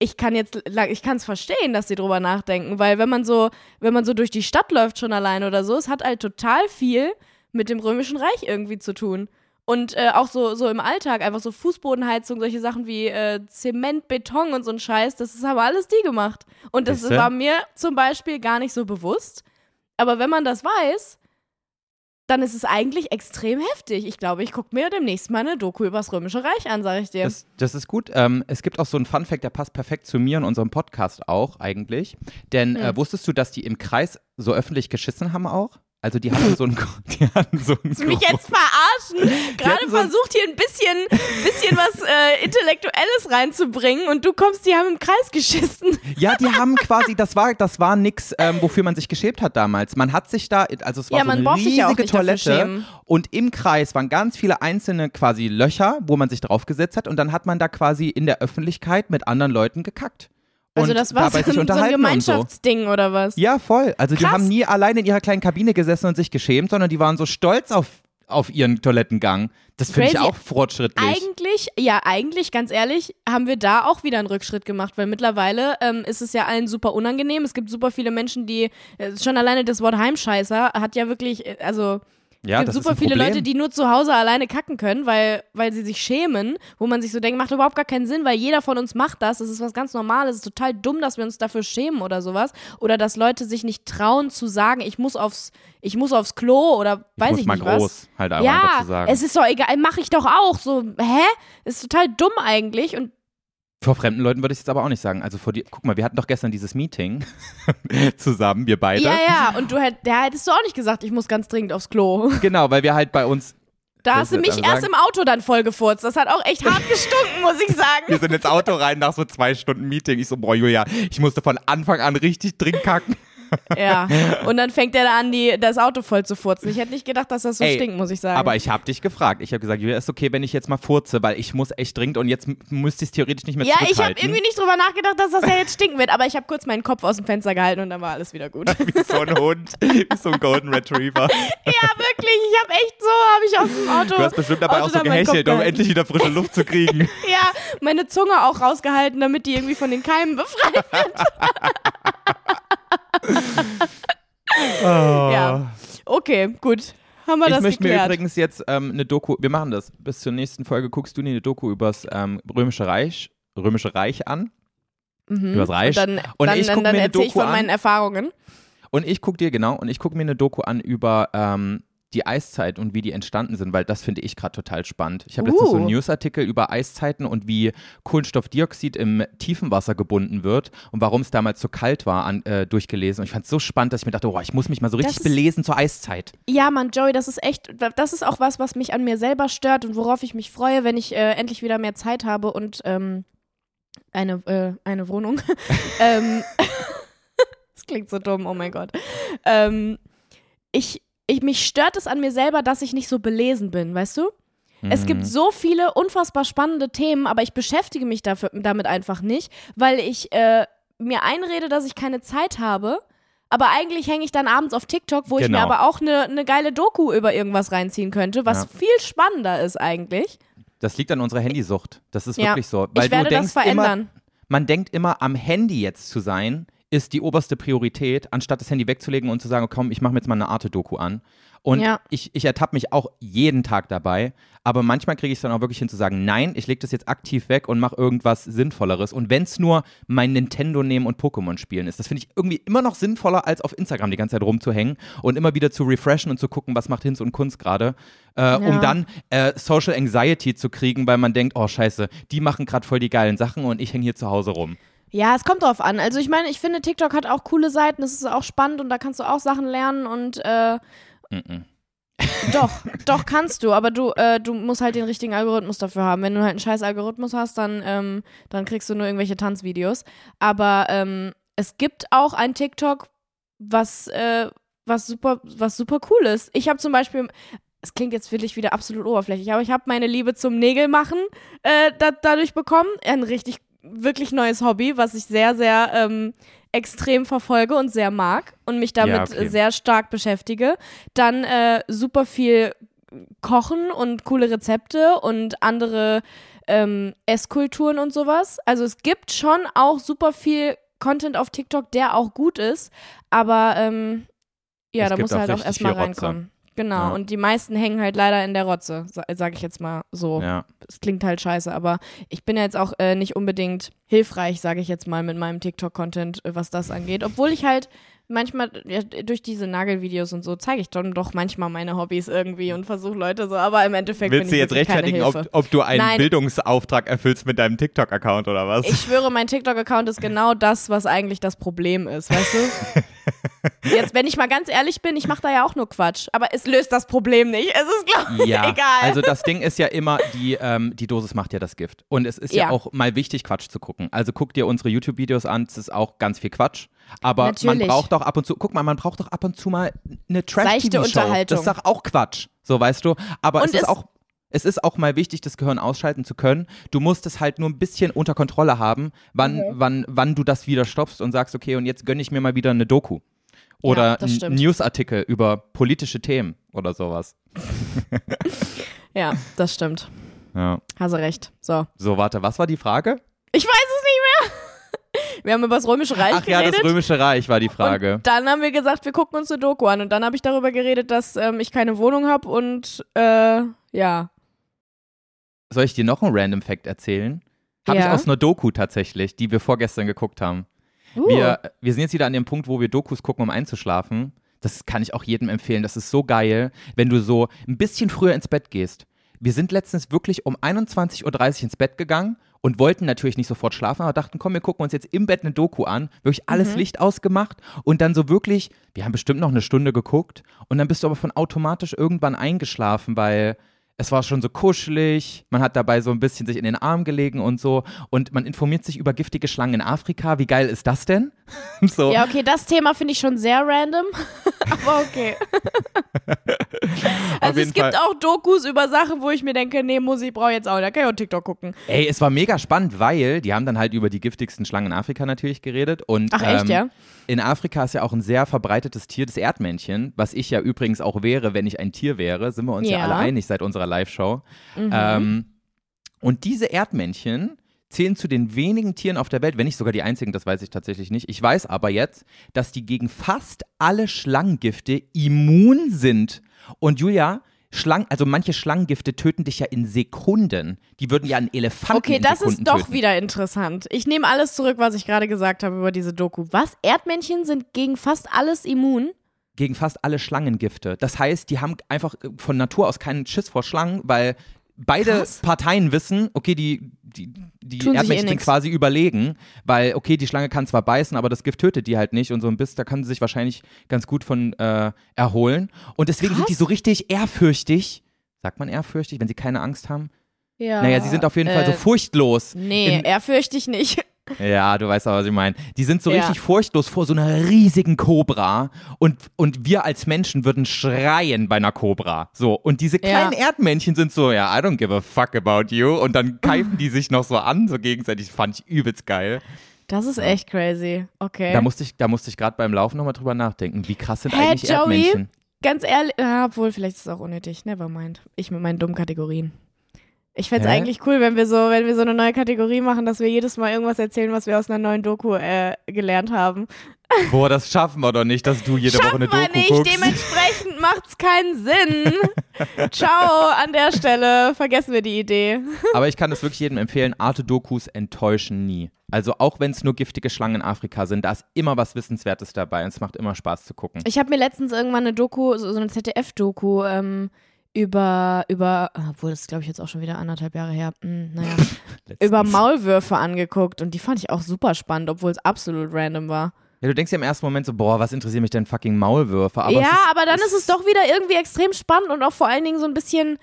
ich kann jetzt, ich kann es verstehen, dass sie drüber nachdenken, weil wenn man so, wenn man so durch die Stadt läuft schon allein oder so, es hat halt total viel mit dem Römischen Reich irgendwie zu tun. Und äh, auch so, so im Alltag, einfach so Fußbodenheizung, solche Sachen wie äh, Zement, Beton und so ein Scheiß, das haben alles die gemacht. Und das Siehste? war mir zum Beispiel gar nicht so bewusst. Aber wenn man das weiß, dann ist es eigentlich extrem heftig. Ich glaube, ich gucke mir demnächst mal eine Doku über das Römische Reich an, sage ich dir. Das, das ist gut. Ähm, es gibt auch so einen Fun-Fact, der passt perfekt zu mir und unserem Podcast auch eigentlich. Denn äh, Hm. wusstest du, dass die im Kreis so öffentlich geschissen haben auch? Also die hatten so einen, [laughs] die hatten so einen mich jetzt verarschen? Gerade hatten so versucht hier ein bisschen, bisschen was äh, Intellektuelles reinzubringen und du kommst, die haben im Kreis geschissen. Ja, die haben quasi, das war, das war nix, ähm, wofür man sich geschämt hat damals. Man hat sich da, also es war Ja, so eine ja riesige nicht dafür Toilette und im Kreis waren ganz viele einzelne quasi Löcher, wo man sich draufgesetzt hat und dann hat man da quasi in der Öffentlichkeit mit anderen Leuten gekackt. Also das war so, sich ein- so ein und so. Gemeinschaftsding oder was? Ja, voll. Also die Krass. haben nie allein in ihrer kleinen Kabine gesessen und sich geschämt, sondern die waren so stolz auf, auf ihren Toilettengang. Das finde ich auch fortschrittlich. Eigentlich, ja, eigentlich, ganz ehrlich, haben wir da auch wieder einen Rückschritt gemacht, weil mittlerweile ähm, ist es ja allen super unangenehm. Es gibt super viele Menschen, die, äh, schon alleine das Wort Heimscheißer hat ja wirklich, äh, also ja, es gibt super viele. Leute, die nur zu Hause alleine kacken können, weil, weil sie sich schämen, wo man sich so denkt, macht überhaupt gar keinen Sinn, weil jeder von uns macht das. Das ist was ganz Normales. Es ist total dumm, dass wir uns dafür schämen oder sowas. Oder dass Leute sich nicht trauen zu sagen, ich muss aufs, ich muss aufs Klo oder weiß muss ich mal nicht groß was. halt ja, dazu sagen. es ist doch egal, mache ich doch auch. So, hä? Ist total dumm eigentlich. Und Vor fremden Leuten würde ich es jetzt aber auch nicht sagen. Also vor dir, guck mal, wir hatten doch gestern dieses Meeting [laughs] zusammen, wir beide. ja, ja, und du hätt, da hättest du auch nicht gesagt, ich muss ganz dringend aufs Klo. [laughs] Genau, weil wir halt bei uns, Da hast du mich also erst sagen- im Auto dann voll gefurzt. Das hat auch echt [laughs] hart gestunken, muss ich sagen. wir sind ins Auto rein nach so zwei Stunden Meeting. Ich so, boah, Julia, ich musste von Anfang an richtig dringend kacken. Ja, und dann fängt er da an, die, das Auto voll zu furzen. Ich hätte nicht gedacht, dass das so Ey, stinkt, muss ich sagen. Aber ich habe dich gefragt. Ich habe gesagt, Julia, ist okay, wenn ich jetzt mal furze, weil ich muss echt dringend und jetzt müsste ich es theoretisch nicht mehr ja, ich habe irgendwie nicht drüber nachgedacht, dass das ja jetzt stinken wird, aber ich habe kurz meinen Kopf aus dem Fenster gehalten und dann war alles wieder gut. [laughs] wie so ein Hund, wie so ein Golden Retriever. [laughs] ja, wirklich, ich habe echt so, habe ich aus dem Auto. Du hast bestimmt dabei Auto auch so gehechelt, um endlich wieder frische Luft zu kriegen. [laughs] Ja, meine Zunge auch rausgehalten, damit die irgendwie von den Keimen befreit wird. Ja. Okay, gut. Haben wir Ich das möchte mir geklärt. übrigens jetzt ähm, eine Doku, wir machen das, bis zur nächsten Folge guckst du dir eine Doku übers ähm, Römische Reich, Römische Reich an. Mhm. Übers Reich. Und dann, Und dann, ich dann, dann mir eine erzähle ich von meinen an. Erfahrungen. Und ich gucke dir, genau, und ich gucke mir eine Doku an über ähm, die Eiszeit und wie die entstanden sind, weil das finde ich gerade total spannend. Ich habe letztens so einen Uh. Newsartikel über Eiszeiten und wie Kohlenstoffdioxid im Tiefenwasser gebunden wird und warum es damals so kalt war, an, äh, durchgelesen. Und ich fand es so spannend, dass ich mir dachte, oh, ich muss mich mal so richtig ist- belesen zur Eiszeit. Ja, Mann, Joey, das ist echt, das ist auch was, was mich an mir selber stört und worauf ich mich freue, wenn ich äh, endlich wieder mehr Zeit habe und ähm, eine, äh, eine Wohnung. [laughs] ähm, [laughs] das klingt so dumm, oh mein Gott. Ähm, ich, ich, mich stört es an mir selber, dass ich nicht so belesen bin, weißt du? Es Mhm. gibt so viele unfassbar spannende Themen, aber ich beschäftige mich dafür, damit einfach nicht, weil ich äh, mir einrede, dass ich keine Zeit habe. Aber eigentlich hänge ich dann abends auf TikTok, wo ich mir Genau. aber auch eine ne geile Doku über irgendwas reinziehen könnte, was Ja. viel spannender ist eigentlich. Das liegt an unserer Handysucht. Das ist Ja. wirklich so. Weil ich werde du denkst das verändern. Immer, man denkt immer, am Handy jetzt zu sein, ist die oberste Priorität, anstatt das Handy wegzulegen und zu sagen, komm, ich mache mir jetzt mal eine Arte-Doku an. Und Ja. ich, ich ertappe mich auch jeden Tag dabei, aber manchmal kriege ich es dann auch wirklich hin zu sagen, nein, ich lege das jetzt aktiv weg und mache irgendwas Sinnvolleres. Und wenn es nur mein Nintendo nehmen und Pokémon spielen ist, das finde ich irgendwie immer noch sinnvoller, als auf Instagram die ganze Zeit rumzuhängen und immer wieder zu refreshen und zu gucken, was macht Hinz und Kunst gerade, äh, um Ja. dann äh, Social Anxiety zu kriegen, weil man denkt, oh scheiße, die machen gerade voll die geilen Sachen und ich hänge hier zu Hause rum. Ja, es kommt drauf an. Also ich meine, ich finde, TikTok hat auch coole Seiten, es ist auch spannend und da kannst du auch Sachen lernen und äh, doch, [laughs] doch kannst du, aber du, äh, du musst halt den richtigen Algorithmus dafür haben. Wenn du halt einen scheiß Algorithmus hast, dann, ähm, dann kriegst du nur irgendwelche Tanzvideos. Aber ähm, es gibt auch ein TikTok, was, äh, was super, was super cool ist. Ich habe zum Beispiel, es klingt jetzt wirklich wieder absolut oberflächlich, aber ich habe meine Liebe zum Nägelmachen äh, da, dadurch bekommen. Ein richtig, wirklich neues Hobby, was ich sehr, sehr ähm, extrem verfolge und sehr mag und mich damit Ja, okay. sehr stark beschäftige. Dann äh, super viel Kochen und coole Rezepte und andere ähm, Esskulturen und sowas. Also es gibt schon auch super viel Content auf TikTok, der auch gut ist, aber ähm, ja, Es da muss er halt auch erstmal reinkommen. Genau, Ja. und die meisten hängen halt leider in der Rotze, sa sag ich jetzt mal so. Ja. Es klingt halt scheiße, aber ich bin ja jetzt auch äh, nicht unbedingt hilfreich, sage ich jetzt mal, mit meinem TikTok-Content, äh, was das angeht. Obwohl ich halt manchmal ja, durch diese Nagelvideos und so zeige ich dann doch manchmal meine Hobbys irgendwie und versuche Leute so, aber im Endeffekt Willst du jetzt rechtfertigen, ob, ob du einen Nein. Bildungsauftrag erfüllst mit deinem TikTok-Account oder was? Ich schwöre, mein TikTok-Account ist genau das, was eigentlich das Problem ist, weißt du? [laughs] Jetzt, wenn ich mal ganz ehrlich bin, ich mache da ja auch nur Quatsch, aber es löst das Problem nicht. Es ist, glaube ich, Ja, egal. also das Ding ist ja immer, die, ähm, die Dosis macht ja das Gift. Und es ist ja. Ja. auch mal wichtig, Quatsch zu gucken. Also guck dir unsere YouTube-Videos an, es ist auch ganz viel Quatsch. Aber man Natürlich. braucht doch ab und zu, guck mal, man braucht doch ab und zu mal eine Trash-TV-Show. Unterhaltung. Das ist doch auch Quatsch, so weißt du. Aber Und es ist auch es ist auch mal wichtig, das Gehirn ausschalten zu können. Du musst es halt nur ein bisschen unter Kontrolle haben, wann, Mhm. wann, wann du das wieder stoppst und sagst, okay, und jetzt gönne ich mir mal wieder eine Doku. Oder Ja. Newsartikel über politische Themen oder sowas. [laughs] ja, das stimmt. Ja. Hast du recht. So. So, warte, was war die Frage? Ich weiß es nicht mehr. [laughs] Wir haben über das Römische Reich Ach ja, geredet. das Römische Reich war die Frage. Und dann haben wir gesagt, wir gucken uns eine Doku an. Und dann habe ich darüber geredet, dass ähm, ich keine Wohnung habe und äh, ja. Soll ich dir noch einen Random Fact erzählen? Habe ich Ja. aus einer Doku tatsächlich, die wir vorgestern geguckt haben. Uh, Wir, wir sind jetzt wieder an dem Punkt, wo wir Dokus gucken, um einzuschlafen. Das kann ich auch jedem empfehlen. Das ist so geil, wenn du so ein bisschen früher ins Bett gehst. Wir sind letztens wirklich um 21.30 Uhr ins Bett gegangen und wollten natürlich nicht sofort schlafen, aber dachten, komm, wir gucken uns jetzt im Bett eine Doku an. Wirklich alles Mhm. Licht ausgemacht und dann so wirklich, wir haben bestimmt noch eine Stunde geguckt und dann bist du aber von automatisch irgendwann eingeschlafen, weil es war schon so kuschelig, man hat dabei so ein bisschen sich in den Arm gelegen und so und man informiert sich über giftige Schlangen in Afrika. Wie geil ist das denn? [laughs] so. ja, okay, das Thema finde ich schon sehr random. [laughs] Aber okay. also es gibt Fall. auch Dokus über Sachen, wo ich mir denke, nee, muss ich, brauche jetzt auch. Da kann ich auch TikTok gucken. Ey, es war mega spannend, weil die haben dann halt über die giftigsten Schlangen in Afrika natürlich geredet. Und, Ach, echt, ähm, ja? In Afrika ist ja auch ein sehr verbreitetes Tier, das Erdmännchen, was ich ja übrigens auch wäre, wenn ich ein Tier wäre. Sind wir uns ja, Ja. alle einig seit unserer Live-Show. Mhm. Ähm, und diese Erdmännchen zählen zu den wenigen Tieren auf der Welt, wenn nicht sogar die einzigen, das weiß ich tatsächlich nicht. Ich weiß aber jetzt, dass die gegen fast alle Schlangengifte immun sind. Und Julia, Schlangen, also manche Schlangengifte töten dich ja in Sekunden. Die würden ja einen Elefanten Okay, in das Sekunden ist doch töten. wieder interessant. Ich nehme alles zurück, was ich gerade gesagt habe über diese Doku. Was? Erdmännchen sind gegen fast alles immun? Gegen fast alle Schlangengifte. Das heißt, die haben einfach äh, von Natur aus keinen Schiss vor Schlangen, weil beide Krass. Parteien wissen, okay, die, die, die Tun eh sind nix. quasi überlegen, weil, okay, die Schlange kann zwar beißen, aber das Gift tötet die halt nicht und so ein Biss, da kann sie sich wahrscheinlich ganz gut von äh, erholen. Und deswegen sind die Krass. so richtig ehrfürchtig. Sagt man ehrfürchtig, wenn sie keine Angst haben? Ja. naja, sie sind auf jeden Fall so äh, furchtlos. Nee, in- ich nicht. Ja, du weißt aber, was ich meine. Die sind so Ja. richtig furchtlos vor so einer riesigen Kobra und, und wir als Menschen würden schreien bei einer Kobra. So, und diese kleinen Ja. Erdmännchen sind so, ja, I don't give a fuck about you und dann [laughs] keifen die sich noch so an, so gegenseitig. Fand ich übelst geil. Das ist echt crazy. Okay. Da musste ich, da musste ich gerade beim Laufen nochmal drüber nachdenken. Wie krass sind Hä, eigentlich Joey? Erdmännchen? Ganz ehrlich, ja, obwohl, vielleicht ist es auch unnötig. Nevermind. Ich mit meinen dummen Kategorien. Ich fände es eigentlich cool, wenn wir so, wenn wir so eine neue Kategorie machen, dass wir jedes Mal irgendwas erzählen, was wir aus einer neuen Doku äh, gelernt haben. Boah, das schaffen wir doch nicht, dass du jede Woche eine Schaffen wir Doku nicht, guckst. dementsprechend macht's keinen Sinn. [laughs] Ciao, an der Stelle. Vergessen wir die Idee. Aber ich kann das wirklich jedem empfehlen. Arte-Dokus enttäuschen nie. Also auch wenn es nur giftige Schlangen in Afrika sind, da ist immer was Wissenswertes dabei und es macht immer Spaß zu gucken. Ich habe mir letztens irgendwann eine Doku, so, so eine ZDF-Doku, ähm, über, über, obwohl das glaube ich jetzt auch schon wieder anderthalb Jahre her, hm, naja, [laughs] über Maulwürfe angeguckt und die fand ich auch super spannend, obwohl es absolut random war. Ja, du denkst ja im ersten Moment so, boah, was interessieren mich denn fucking Maulwürfe? Aber ja, ist, aber dann ist es doch wieder irgendwie extrem spannend und auch vor allen Dingen so ein bisschen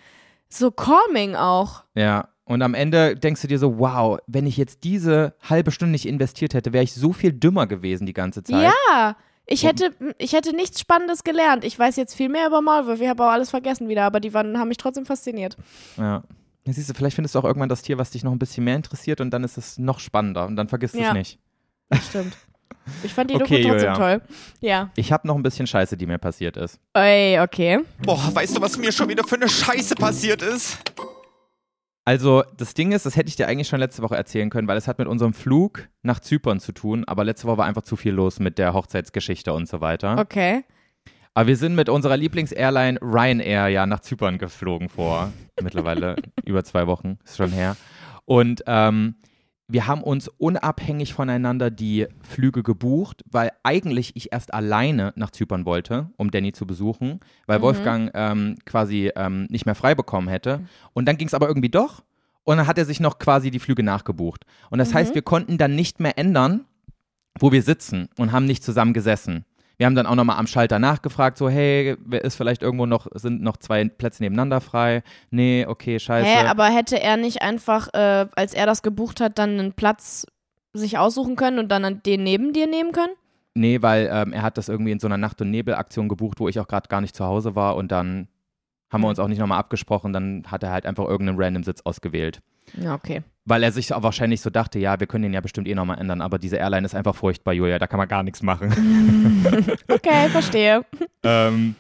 so calming auch. Ja, und am Ende denkst du dir so, wow, wenn ich jetzt diese halbe Stunde nicht investiert hätte, wäre ich so viel dümmer gewesen die ganze Zeit. Ja, ich hätte, ich hätte nichts Spannendes gelernt. Ich weiß jetzt viel mehr über Maulwürfe, ich habe auch alles vergessen wieder, aber die waren, haben mich trotzdem fasziniert. ja. Ja, Siehst du, vielleicht findest du auch irgendwann das Tier, was dich noch ein bisschen mehr interessiert und dann ist es noch spannender und dann vergisst du Ja. es nicht. Das stimmt. Ich fand die Okay, Doku trotzdem Julia. toll. Ja. Ich habe noch ein bisschen Scheiße, die mir passiert ist. Ey, okay. Boah, weißt du, was mir schon wieder für eine Scheiße passiert ist? Also, das Ding ist, das hätte ich dir eigentlich schon letzte Woche erzählen können, weil es hat mit unserem Flug nach Zypern zu tun, aber letzte Woche war einfach zu viel los mit der Hochzeitsgeschichte und so weiter. Okay. Aber wir sind mit unserer Lieblings-Airline Ryanair ja nach Zypern geflogen vor mittlerweile [laughs] über zwei Wochen, ist schon her. Und ähm, wir haben uns unabhängig voneinander die Flüge gebucht, weil eigentlich ich erst alleine nach Zypern wollte, um Danny zu besuchen, weil Mhm. Wolfgang ähm, quasi ähm, nicht mehr frei bekommen hätte. Und dann ging es aber irgendwie doch. Und dann hat er sich noch quasi die Flüge nachgebucht. Und das heißt, wir konnten dann nicht mehr ändern, wo wir sitzen und haben nicht zusammen gesessen. Wir haben dann auch nochmal am Schalter nachgefragt, so, hey, wer ist vielleicht irgendwo noch, sind noch zwei Plätze nebeneinander frei? Nee, okay, scheiße. Hä, aber hätte er nicht einfach, äh, als er das gebucht hat, dann einen Platz sich aussuchen können und dann den neben dir nehmen können? nee, weil ähm, er hat das irgendwie in so einer Nacht- und Nebelaktion gebucht, wo ich auch gerade gar nicht zu Hause war und dann haben wir uns auch nicht nochmal abgesprochen, dann hat er halt einfach irgendeinen random Sitz ausgewählt. Ja, okay. Weil er sich auch wahrscheinlich so dachte, ja, wir können den ja bestimmt eh nochmal ändern, aber diese Airline ist einfach furchtbar, Julia, da kann man gar nichts machen. [laughs] Okay, verstehe. [laughs] ähm,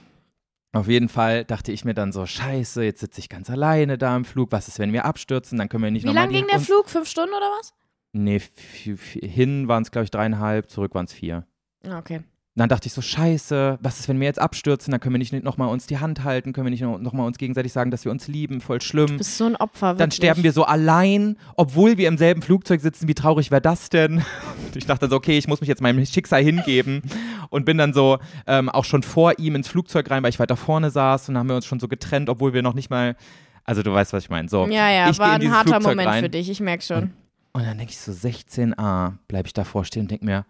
auf jeden Fall dachte ich mir dann so, scheiße, jetzt sitze ich ganz alleine da im Flug. Was ist, wenn wir abstürzen? Dann können wir nicht Wie nochmal lang die- ging der Flug? Fünf Stunden oder was? Nee, hin waren es, glaube ich, dreieinhalb, zurück waren es vier. Ah, Okay. Dann dachte ich so, scheiße, was ist, wenn wir jetzt abstürzen? Dann können wir nicht nochmal uns die Hand halten, können wir nicht nochmal uns gegenseitig sagen, dass wir uns lieben, voll schlimm. Du bist so ein Opfer, wirklich. Dann sterben wir so allein, obwohl wir im selben Flugzeug sitzen. Wie traurig wäre das denn? [laughs] Ich dachte so, okay, ich muss mich jetzt meinem Schicksal hingeben und bin dann so ähm, auch schon vor ihm ins Flugzeug rein, weil ich weiter vorne saß und dann haben wir uns schon so getrennt, obwohl wir noch nicht mal, also du weißt, was ich meine. So, Ja, ja, war in ein harter Flugzeug Moment rein für dich, ich merk schon. und dann denke ich so, 16a, bleibe ich davor stehen und denke mir,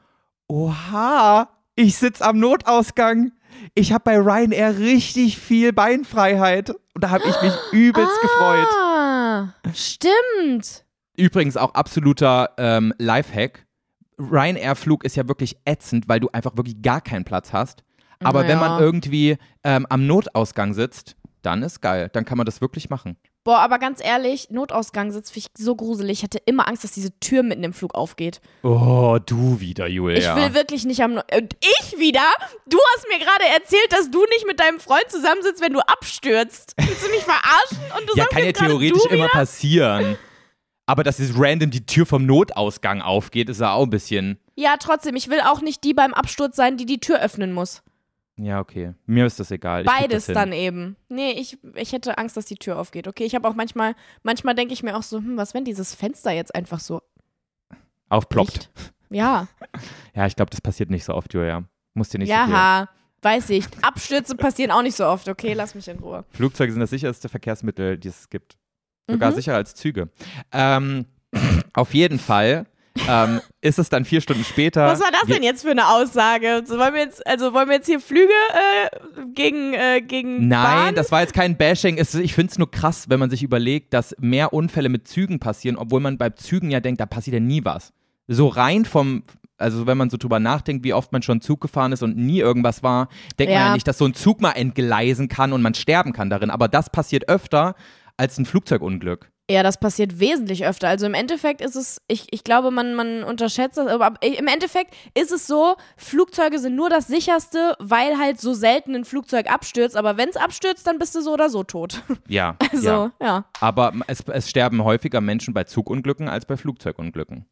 oha, ich sitze am Notausgang. Ich habe bei Ryanair richtig viel Beinfreiheit. Und da habe ich mich [gasps] übelst gefreut. Ah, stimmt. Übrigens auch absoluter ähm, Lifehack. Ryanair-Flug ist ja wirklich ätzend, weil du einfach wirklich gar keinen Platz hast. Aber wenn Ja. man irgendwie ähm, am Notausgang sitzt, dann ist geil. Dann kann man das wirklich machen. Boah, aber ganz ehrlich, Notausgang sitzt ich so gruselig. Ich hatte immer Angst, dass diese Tür mitten im Flug aufgeht. Oh, du wieder, Julia. Ich will wirklich nicht am. No und ich wieder? Du hast mir gerade erzählt, dass du nicht mit deinem Freund zusammensitzt, wenn du abstürzt. Willst du mich verarschen? Und du ja, sagst kann ja theoretisch immer wieder? passieren. Aber dass jetzt random die Tür vom Notausgang aufgeht, ist ja auch ein bisschen. Ja, trotzdem. Ich will auch nicht die beim Absturz sein, die die Tür öffnen muss. Ja, okay. Mir ist das egal. Beides das dann eben. Nee, ich, ich hätte Angst, dass die Tür aufgeht. Okay, ich habe auch manchmal, manchmal denke ich mir auch so, hm, was, wenn dieses Fenster jetzt einfach so Aufploppt. Ja, [laughs] Ja, ich glaube, das passiert nicht so oft, Julia. Musst dir nicht so viel. ja, weiß ich. Abstürze passieren auch nicht so oft. Okay, lass mich in Ruhe. Flugzeuge sind das sicherste Verkehrsmittel, die es gibt. Sogar Mhm. sicherer als Züge. Ähm, [clears throat] auf jeden Fall ähm, ist es dann vier Stunden später. Was war das denn jetzt für eine Aussage? So, wollen wir jetzt, also wollen wir jetzt hier Flüge äh, gegen, äh, gegen Nein, Bahn? das war jetzt kein Bashing. Es, ich finde es nur krass, wenn man sich überlegt, dass mehr Unfälle mit Zügen passieren, obwohl man bei Zügen ja denkt, da passiert ja nie was. So rein vom, also wenn man so drüber nachdenkt, wie oft man schon Zug gefahren ist und nie irgendwas war, denkt man Ja. ja nicht, dass so ein Zug mal entgleisen kann und man sterben kann darin. Aber das passiert öfter als ein Flugzeugunglück. Ja, das passiert wesentlich öfter. Also im Endeffekt ist es, ich, ich glaube, man, man unterschätzt das, aber im Endeffekt ist es so, Flugzeuge sind nur das sicherste, weil halt so selten ein Flugzeug abstürzt. Aber wenn es abstürzt, dann bist du so oder so tot. Ja. [laughs] Also, ja. ja. Aber es, es sterben häufiger Menschen bei Zugunglücken als bei Flugzeugunglücken.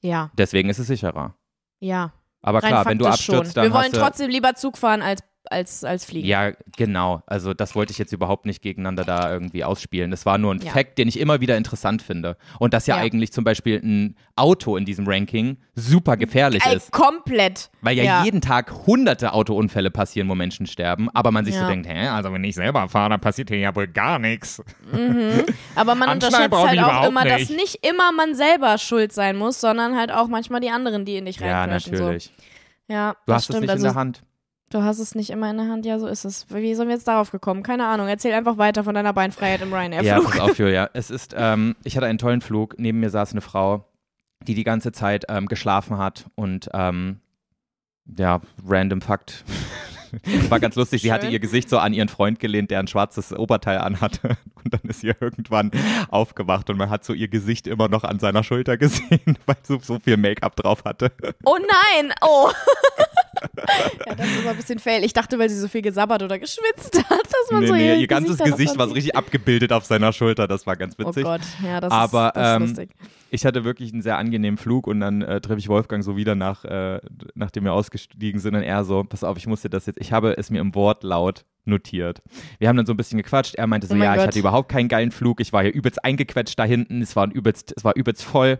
Ja, Deswegen ist es sicherer. ja. Aber Rein klar, wenn du abstürzt, schon. dann Wir wollen trotzdem lieber Zug fahren als, als, als fliegen. Ja, genau. Also das wollte ich jetzt überhaupt nicht gegeneinander da irgendwie ausspielen. Das war nur ein Ja. Fact, den ich immer wieder interessant finde. Und dass ja, Ja. eigentlich zum Beispiel ein Auto in diesem Ranking super gefährlich Ey, ist. komplett. Weil ja, ja. jeden Tag hunderte Autounfälle passieren, wo Menschen sterben. Aber man sich so Ja. denkt, hä, also wenn ich selber fahre, dann passiert hier ja wohl gar nichts. Aber man [laughs] unterschätzt halt auch immer, dass nicht. nicht immer man selber schuld sein muss, sondern halt auch manchmal die anderen, die in dich Ja, reinquetschen. natürlich. So. Ja, Du das hast stimmt. es nicht also, in der Hand. Du hast es nicht immer in der Hand, ja, so ist es. Wie sind wir jetzt darauf gekommen? Keine Ahnung. Erzähl einfach weiter von deiner Beinfreiheit im Ja, Ryanair-Flug. pass auf, [laughs] Julia. Es ist, ähm, ich hatte einen tollen Flug. Neben mir saß eine Frau, die die ganze Zeit ähm, geschlafen hat und, ähm, ja, random Fakt. [laughs] War ganz lustig. Sie hatte Schön. ihr Gesicht so an ihren Freund gelehnt, der ein schwarzes Oberteil anhatte. [laughs] Und dann ist sie irgendwann aufgewacht und man hat so ihr Gesicht immer noch an seiner Schulter gesehen, weil sie so viel Make-up drauf hatte. Oh nein! Oh! [laughs] ja, das ist immer ein bisschen fail. Ich dachte, weil sie so viel gesabbert oder geschwitzt hat, dass man Nee, so nee, ihr, ihr ganzes Gesicht war so richtig [laughs] abgebildet auf seiner Schulter. Das war ganz Oh witzig. Gott, ja, das Aber ist, das ist ähm, lustig. ich hatte wirklich einen sehr angenehmen Flug und dann äh, treffe ich Wolfgang so wieder nach, äh, nachdem wir ausgestiegen sind und er so, pass auf, ich musste das jetzt, ich habe es mir im Wortlaut notiert. Wir haben dann so ein bisschen gequatscht. Er meinte so, Oh ja, ich Gott. hatte überhaupt keinen geilen Flug. Ich war hier übelst eingequetscht da hinten. Es war übelst, es war übelst voll.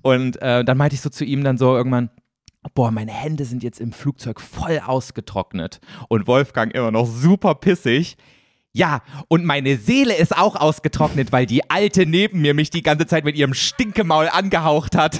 Und äh, dann meinte ich so zu ihm dann so irgendwann, boah, meine Hände sind jetzt im Flugzeug voll ausgetrocknet. Und Wolfgang immer noch super pissig. Ja, und meine Seele ist auch ausgetrocknet, weil die Alte neben mir mich die ganze Zeit mit ihrem Stinkemaul angehaucht hat.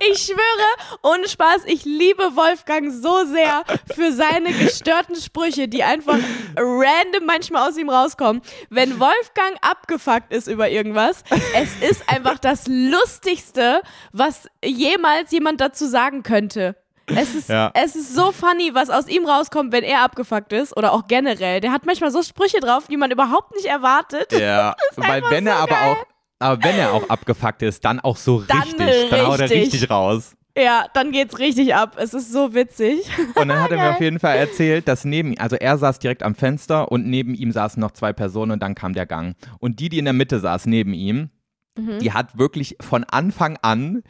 Ich schwöre, ohne Spaß, ich liebe Wolfgang so sehr für seine gestörten Sprüche, die einfach random manchmal aus ihm rauskommen. Wenn Wolfgang abgefuckt ist über irgendwas, es ist einfach das Lustigste, was jemals jemand dazu sagen könnte. Es ist, Ja. es ist so funny, was aus ihm rauskommt, wenn er abgefuckt ist oder auch generell. Der hat manchmal so Sprüche drauf, die man überhaupt nicht erwartet. Ja, [laughs] weil wenn er so aber geil. auch, aber wenn er auch abgefuckt ist, dann auch so Dann richtig, dann haut er richtig. richtig raus. Ja, dann geht's richtig ab. Es ist so witzig. Und dann hat er mir [laughs] auf jeden Fall erzählt, dass neben, also er saß direkt am Fenster und neben ihm saßen noch zwei Personen und dann kam der Gang. Und die, die in der Mitte saß neben ihm, die hat wirklich von Anfang an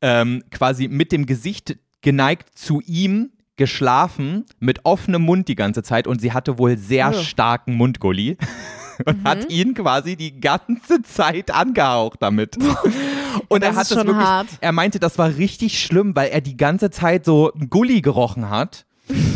ähm, quasi mit dem Gesicht geneigt zu ihm geschlafen, mit offenem Mund die ganze Zeit und sie hatte wohl sehr Oh. starken Mundgulli. [laughs] Und hat ihn quasi die ganze Zeit angehaucht damit. [laughs] Und das er hat das wirklich, hart. er meinte, das war richtig schlimm, weil er die ganze Zeit so einen Gulli gerochen hat,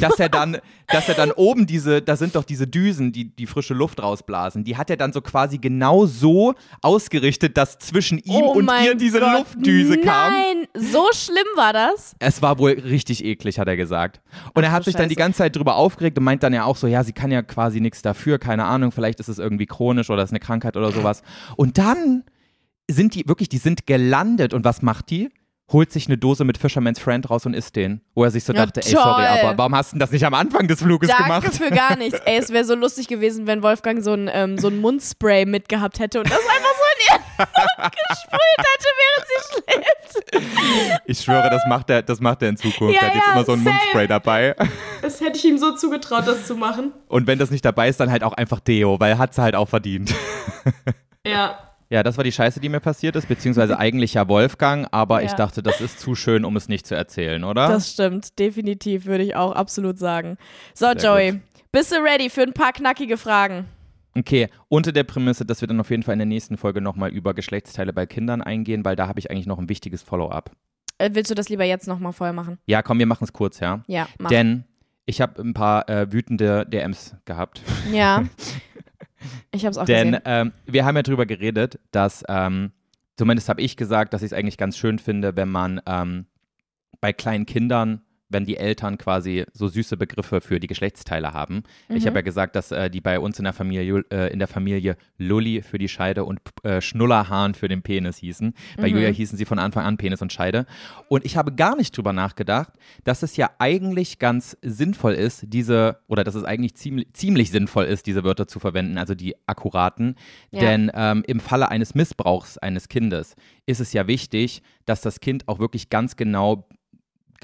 dass er dann, [laughs] dass er dann oben diese, da sind doch diese Düsen, die die frische Luft rausblasen, die hat er dann so quasi genau so ausgerichtet, dass zwischen ihm oh und ihr diese Gott, Luftdüse kam. Nein, so schlimm war das. Es war wohl richtig eklig, hat er gesagt. Und er Ach hat du sich dann die Scheiße. ganze Zeit drüber aufgeregt und meint dann ja auch so, ja, sie kann ja quasi nichts dafür, keine Ahnung, vielleicht ist es irgendwie chronisch oder ist eine Krankheit oder sowas. Und dann sind die wirklich, die sind gelandet und was macht die? Holt sich eine Dose mit Fisherman's Friend raus und isst den. Wo er sich so Ja, dachte, ey, sorry, aber warum hast du denn das nicht am Anfang des Fluges Danke gemacht? für gar nichts. [laughs] Ey, es wäre so lustig gewesen, wenn Wolfgang so ein, ähm, so ein Mundspray mitgehabt hätte und das einfach so in ihren [laughs] Mund gesprüht hätte, während sie schläft. Ich schwöre, das macht er, das macht er in Zukunft. Ja, er hat jetzt ja, immer so ein same. Mundspray dabei. Das hätte ich ihm so zugetraut, das zu machen. Und wenn das nicht dabei ist, dann halt auch einfach Deo, weil er hat es halt auch verdient. Ja. Ja, das war die Scheiße, die mir passiert ist, beziehungsweise [laughs] eigentlich ja Wolfgang, aber ich Ja. dachte, das ist zu schön, um es nicht zu erzählen, oder? Das stimmt, definitiv, würde ich auch absolut sagen. So, Sehr Joey, gut. bist du ready für ein paar knackige Fragen? okay, unter der Prämisse, dass wir dann auf jeden Fall in der nächsten Folge nochmal über Geschlechtsteile bei Kindern eingehen, weil da habe ich eigentlich noch ein wichtiges Follow-up. Äh, willst du das lieber jetzt nochmal voll machen? Ja, komm, wir machen es kurz, ja. Ja, mach. Denn ich habe ein paar äh, wütende DMs gehabt. ja. [laughs] Ich hab's auch Denn gesehen. ähm, wir haben ja drüber geredet, dass, ähm, zumindest habe ich gesagt, dass ich es eigentlich ganz schön finde, wenn man ähm, bei kleinen Kindern, wenn die Eltern quasi so süße Begriffe für die Geschlechtsteile haben. Ich Mhm. habe ja gesagt, dass äh, die bei uns in der Familie, äh, in der Familie Lulli für die Scheide und äh, Schnullerhahn für den Penis hießen. Bei Mhm. Julia hießen sie von Anfang an Penis und Scheide. Und ich habe gar nicht drüber nachgedacht, dass es ja eigentlich ganz sinnvoll ist, diese, oder dass es eigentlich ziemlich, ziemlich sinnvoll ist, diese Wörter zu verwenden, also die akkuraten. Ja. Denn ähm, im Falle eines Missbrauchs eines Kindes ist es ja wichtig, dass das Kind auch wirklich ganz genau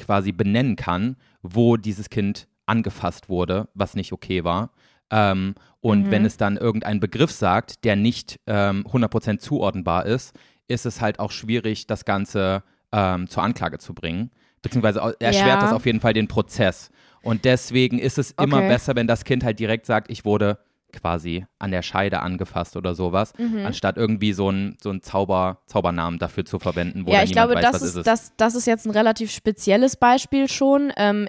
quasi benennen kann, wo dieses Kind angefasst wurde, was nicht okay war. Ähm, und Mhm. wenn es dann irgendeinen Begriff sagt, der nicht ähm, 100% zuordnenbar ist, ist es halt auch schwierig, das Ganze ähm, zur Anklage zu bringen. Beziehungsweise erschwert Ja. das auf jeden Fall den Prozess. Und deswegen ist es immer Okay. besser, wenn das Kind halt direkt sagt, ich wurde quasi an der Scheide angefasst oder sowas, Mhm. anstatt irgendwie so einen so Zauber, Zaubernamen dafür zu verwenden, wo ja, ich glaube, weiß, das ist, ist das, das ist jetzt ein relativ spezielles Beispiel schon. Ähm,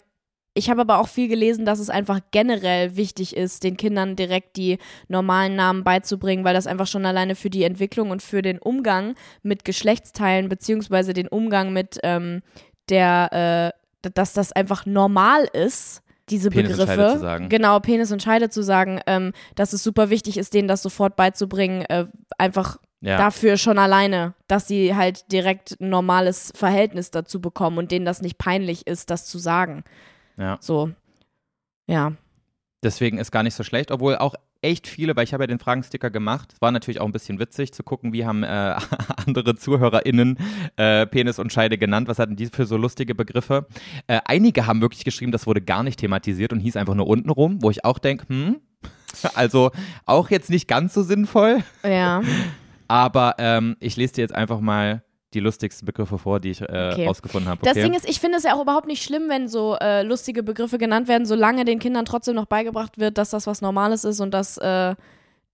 ich habe aber auch viel gelesen, dass es einfach generell wichtig ist, den Kindern direkt die normalen Namen beizubringen, weil das einfach schon alleine für die Entwicklung und für den Umgang mit Geschlechtsteilen beziehungsweise den Umgang mit ähm, der, äh, dass das einfach normal ist, diese Penis und Begriffe. Scheide zu sagen. Genau, Penis und Scheide zu sagen, ähm, dass es super wichtig ist, denen das sofort beizubringen, äh, einfach ja. dafür schon alleine, dass sie halt direkt ein normales Verhältnis dazu bekommen und denen das nicht peinlich ist, das zu sagen. ja. So. Ja. Deswegen ist gar nicht so schlecht, obwohl auch echt viele, weil ich habe ja den Fragensticker gemacht. Es war natürlich auch ein bisschen witzig zu gucken, wie haben äh, [laughs] andere ZuhörerInnen äh, Penis und Scheide genannt. Was hatten die für so lustige Begriffe? Äh, einige haben wirklich geschrieben, das wurde gar nicht thematisiert und hieß einfach nur unten rum, wo ich auch denke, hm, [laughs] also auch jetzt nicht ganz so sinnvoll. Ja. [laughs] Aber ähm, ich lese dir jetzt einfach mal die lustigsten Begriffe vor, die ich äh, Okay. rausgefunden habe. Okay? Das Ding ist, ich finde es ja auch überhaupt nicht schlimm, wenn so äh, lustige Begriffe genannt werden, solange den Kindern trotzdem noch beigebracht wird, dass das was Normales ist und dass, äh,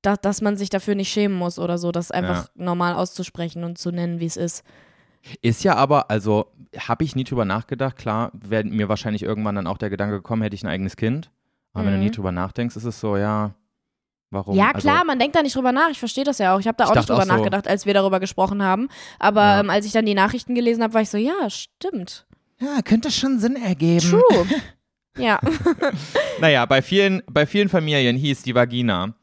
da, dass man sich dafür nicht schämen muss oder so, das einfach normal auszusprechen und zu nennen, wie es ist. Ist ja aber, also habe ich nie drüber nachgedacht. Klar, wäre mir wahrscheinlich irgendwann dann auch der Gedanke gekommen, hätte ich ein eigenes Kind. Aber wenn du Mhm. nie drüber nachdenkst, ist es so, ja, warum? Ja, Also, klar, man denkt da nicht drüber nach. Ich verstehe das ja auch. Ich habe da Ich auch nicht drüber auch so- nachgedacht, als wir darüber gesprochen haben. Aber Ja. ähm, als ich dann die Nachrichten gelesen habe, war ich so, ja, stimmt. ja, könnte schon Sinn ergeben. True. [laughs] ja. Naja, bei vielen, bei vielen Familien hieß die Vagina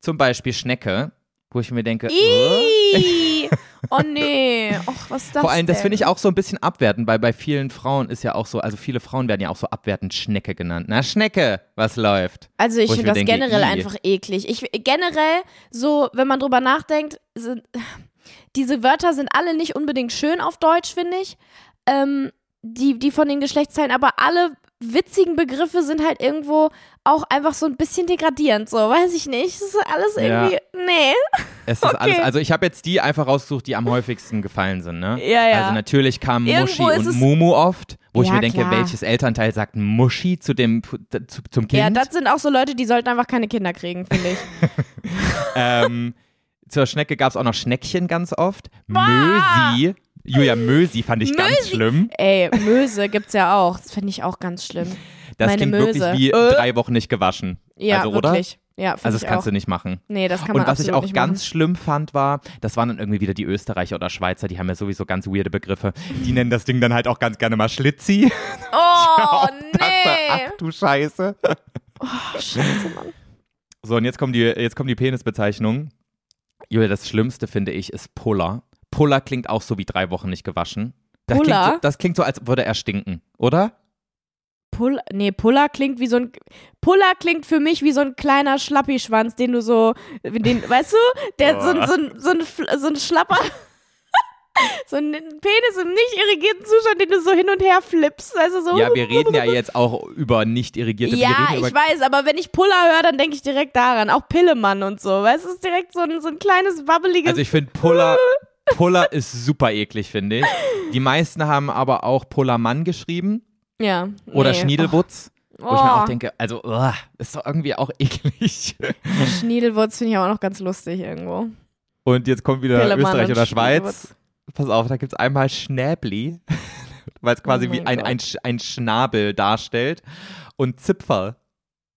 zum Beispiel Schnecke, wo ich mir denke, äh? Ih. Oh nee. Och, was ist das vor allem, das denn? finde ich auch so ein bisschen abwertend, weil bei vielen Frauen ist ja auch so, also viele Frauen werden ja auch so abwertend Schnecke genannt. Na, Schnecke, was läuft? Also ich finde das denke, generell ih. einfach eklig. Ich generell so, wenn man drüber nachdenkt, sind, diese Wörter sind alle nicht unbedingt schön auf Deutsch, finde ich. Ähm, die, die von den Geschlechtsteilen, aber alle witzigen Begriffe sind halt irgendwo auch einfach so ein bisschen degradierend, so, weiß ich nicht. Das ist alles Ja. irgendwie, nee. Es ist Okay. alles, also ich habe jetzt die einfach rausgesucht, die am häufigsten gefallen sind, ne? Ja, ja. Also natürlich kamen Irgendwo Muschi und Mumu oft, wo ich Ja, mir denke, klar. welches Elternteil sagt Muschi zu dem, zu, zum Kind? Ja, das sind auch so Leute, die sollten einfach keine Kinder kriegen, finde ich. [laughs] ähm, zur Schnecke gab es auch noch Schneckchen ganz oft. Mösi. Julia, Mösi fand ich ganz Mösi. schlimm. Ey, Möse gibt's ja auch. Das finde ich auch ganz schlimm. Das Meine klingt Möse. wirklich wie Äh. drei Wochen nicht gewaschen. Ja, also, oder? wirklich. Ja, Also das kannst auch. du nicht machen. Nee, das kann man Und was ich auch ganz machen. schlimm fand, war, das waren dann irgendwie wieder die Österreicher oder Schweizer, die haben ja sowieso ganz weirde Begriffe. Die nennen das Ding dann halt auch ganz gerne mal Schlitzi. [laughs] Oh, Dachte, [laughs] ach nee. du Scheiße. Scheiße, Mann. So, und jetzt kommen die, jetzt kommen die Penisbezeichnungen. Julia, das Schlimmste finde ich ist Puller. Puller klingt auch so wie drei Wochen nicht gewaschen. Das klingt, Puller? so, das klingt so, als würde er stinken, oder? Pull, nee, Puller klingt wie so ein. Puller klingt für mich wie so ein kleiner Schlappischwanz, den du so. Den, weißt du? Der so, ein- so, so, ein, Fl- so ein Schlapper. [laughs] so ein Penis im nicht irrigierten Zustand, den du so hin und her flippst. Also so. Ja, wir reden ja jetzt auch über nicht irrigierte Ja, ich weiß, aber wenn ich Puller höre, dann denke ich direkt daran. Auch Pillemann und so. Weißt du, es ist direkt so ein, so ein kleines, wabbeliges. Also ich finde Puller, [laughs] Puller ist super eklig, finde ich. Die meisten haben aber auch Pullermann geschrieben ja. oder nee. Schniedelwutz. Oh, Wo ich mir auch oh. denke, also uah, ist doch irgendwie auch eklig. [laughs] Schniedelwurz finde ich auch noch ganz lustig irgendwo. Und jetzt kommt wieder Pillemann Österreich oder Schweiz. Pass auf, da gibt es einmal Schnäbli, [laughs] weil es quasi Oh wie ein, ein, Sch- ein Schnabel darstellt. Und Zipferl.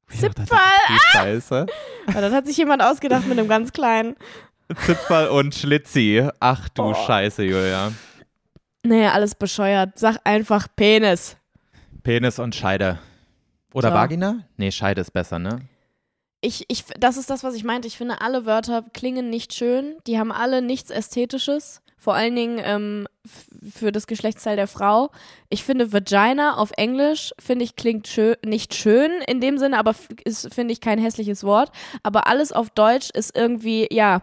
Zipferl? Die Scheiße. [laughs] Aber das hat sich jemand ausgedacht mit einem ganz kleinen. Zipferl und Schlitzi. Ach du Oh. Scheiße, Julia. Nee, alles bescheuert. Sag einfach Penis. Penis und Scheide. Oder So. Vagina? Nee, Scheide ist besser, ne? Ich, ich, das ist das, was ich meinte. Ich finde, alle Wörter klingen nicht schön. Die haben alle nichts Ästhetisches. Vor allen Dingen ähm, für das Geschlechtsteil der Frau. Ich finde Vagina auf Englisch, finde ich, klingt schön, nicht schön in dem Sinne, aber ist, finde ich, kein hässliches Wort. Aber alles auf Deutsch ist irgendwie, ja,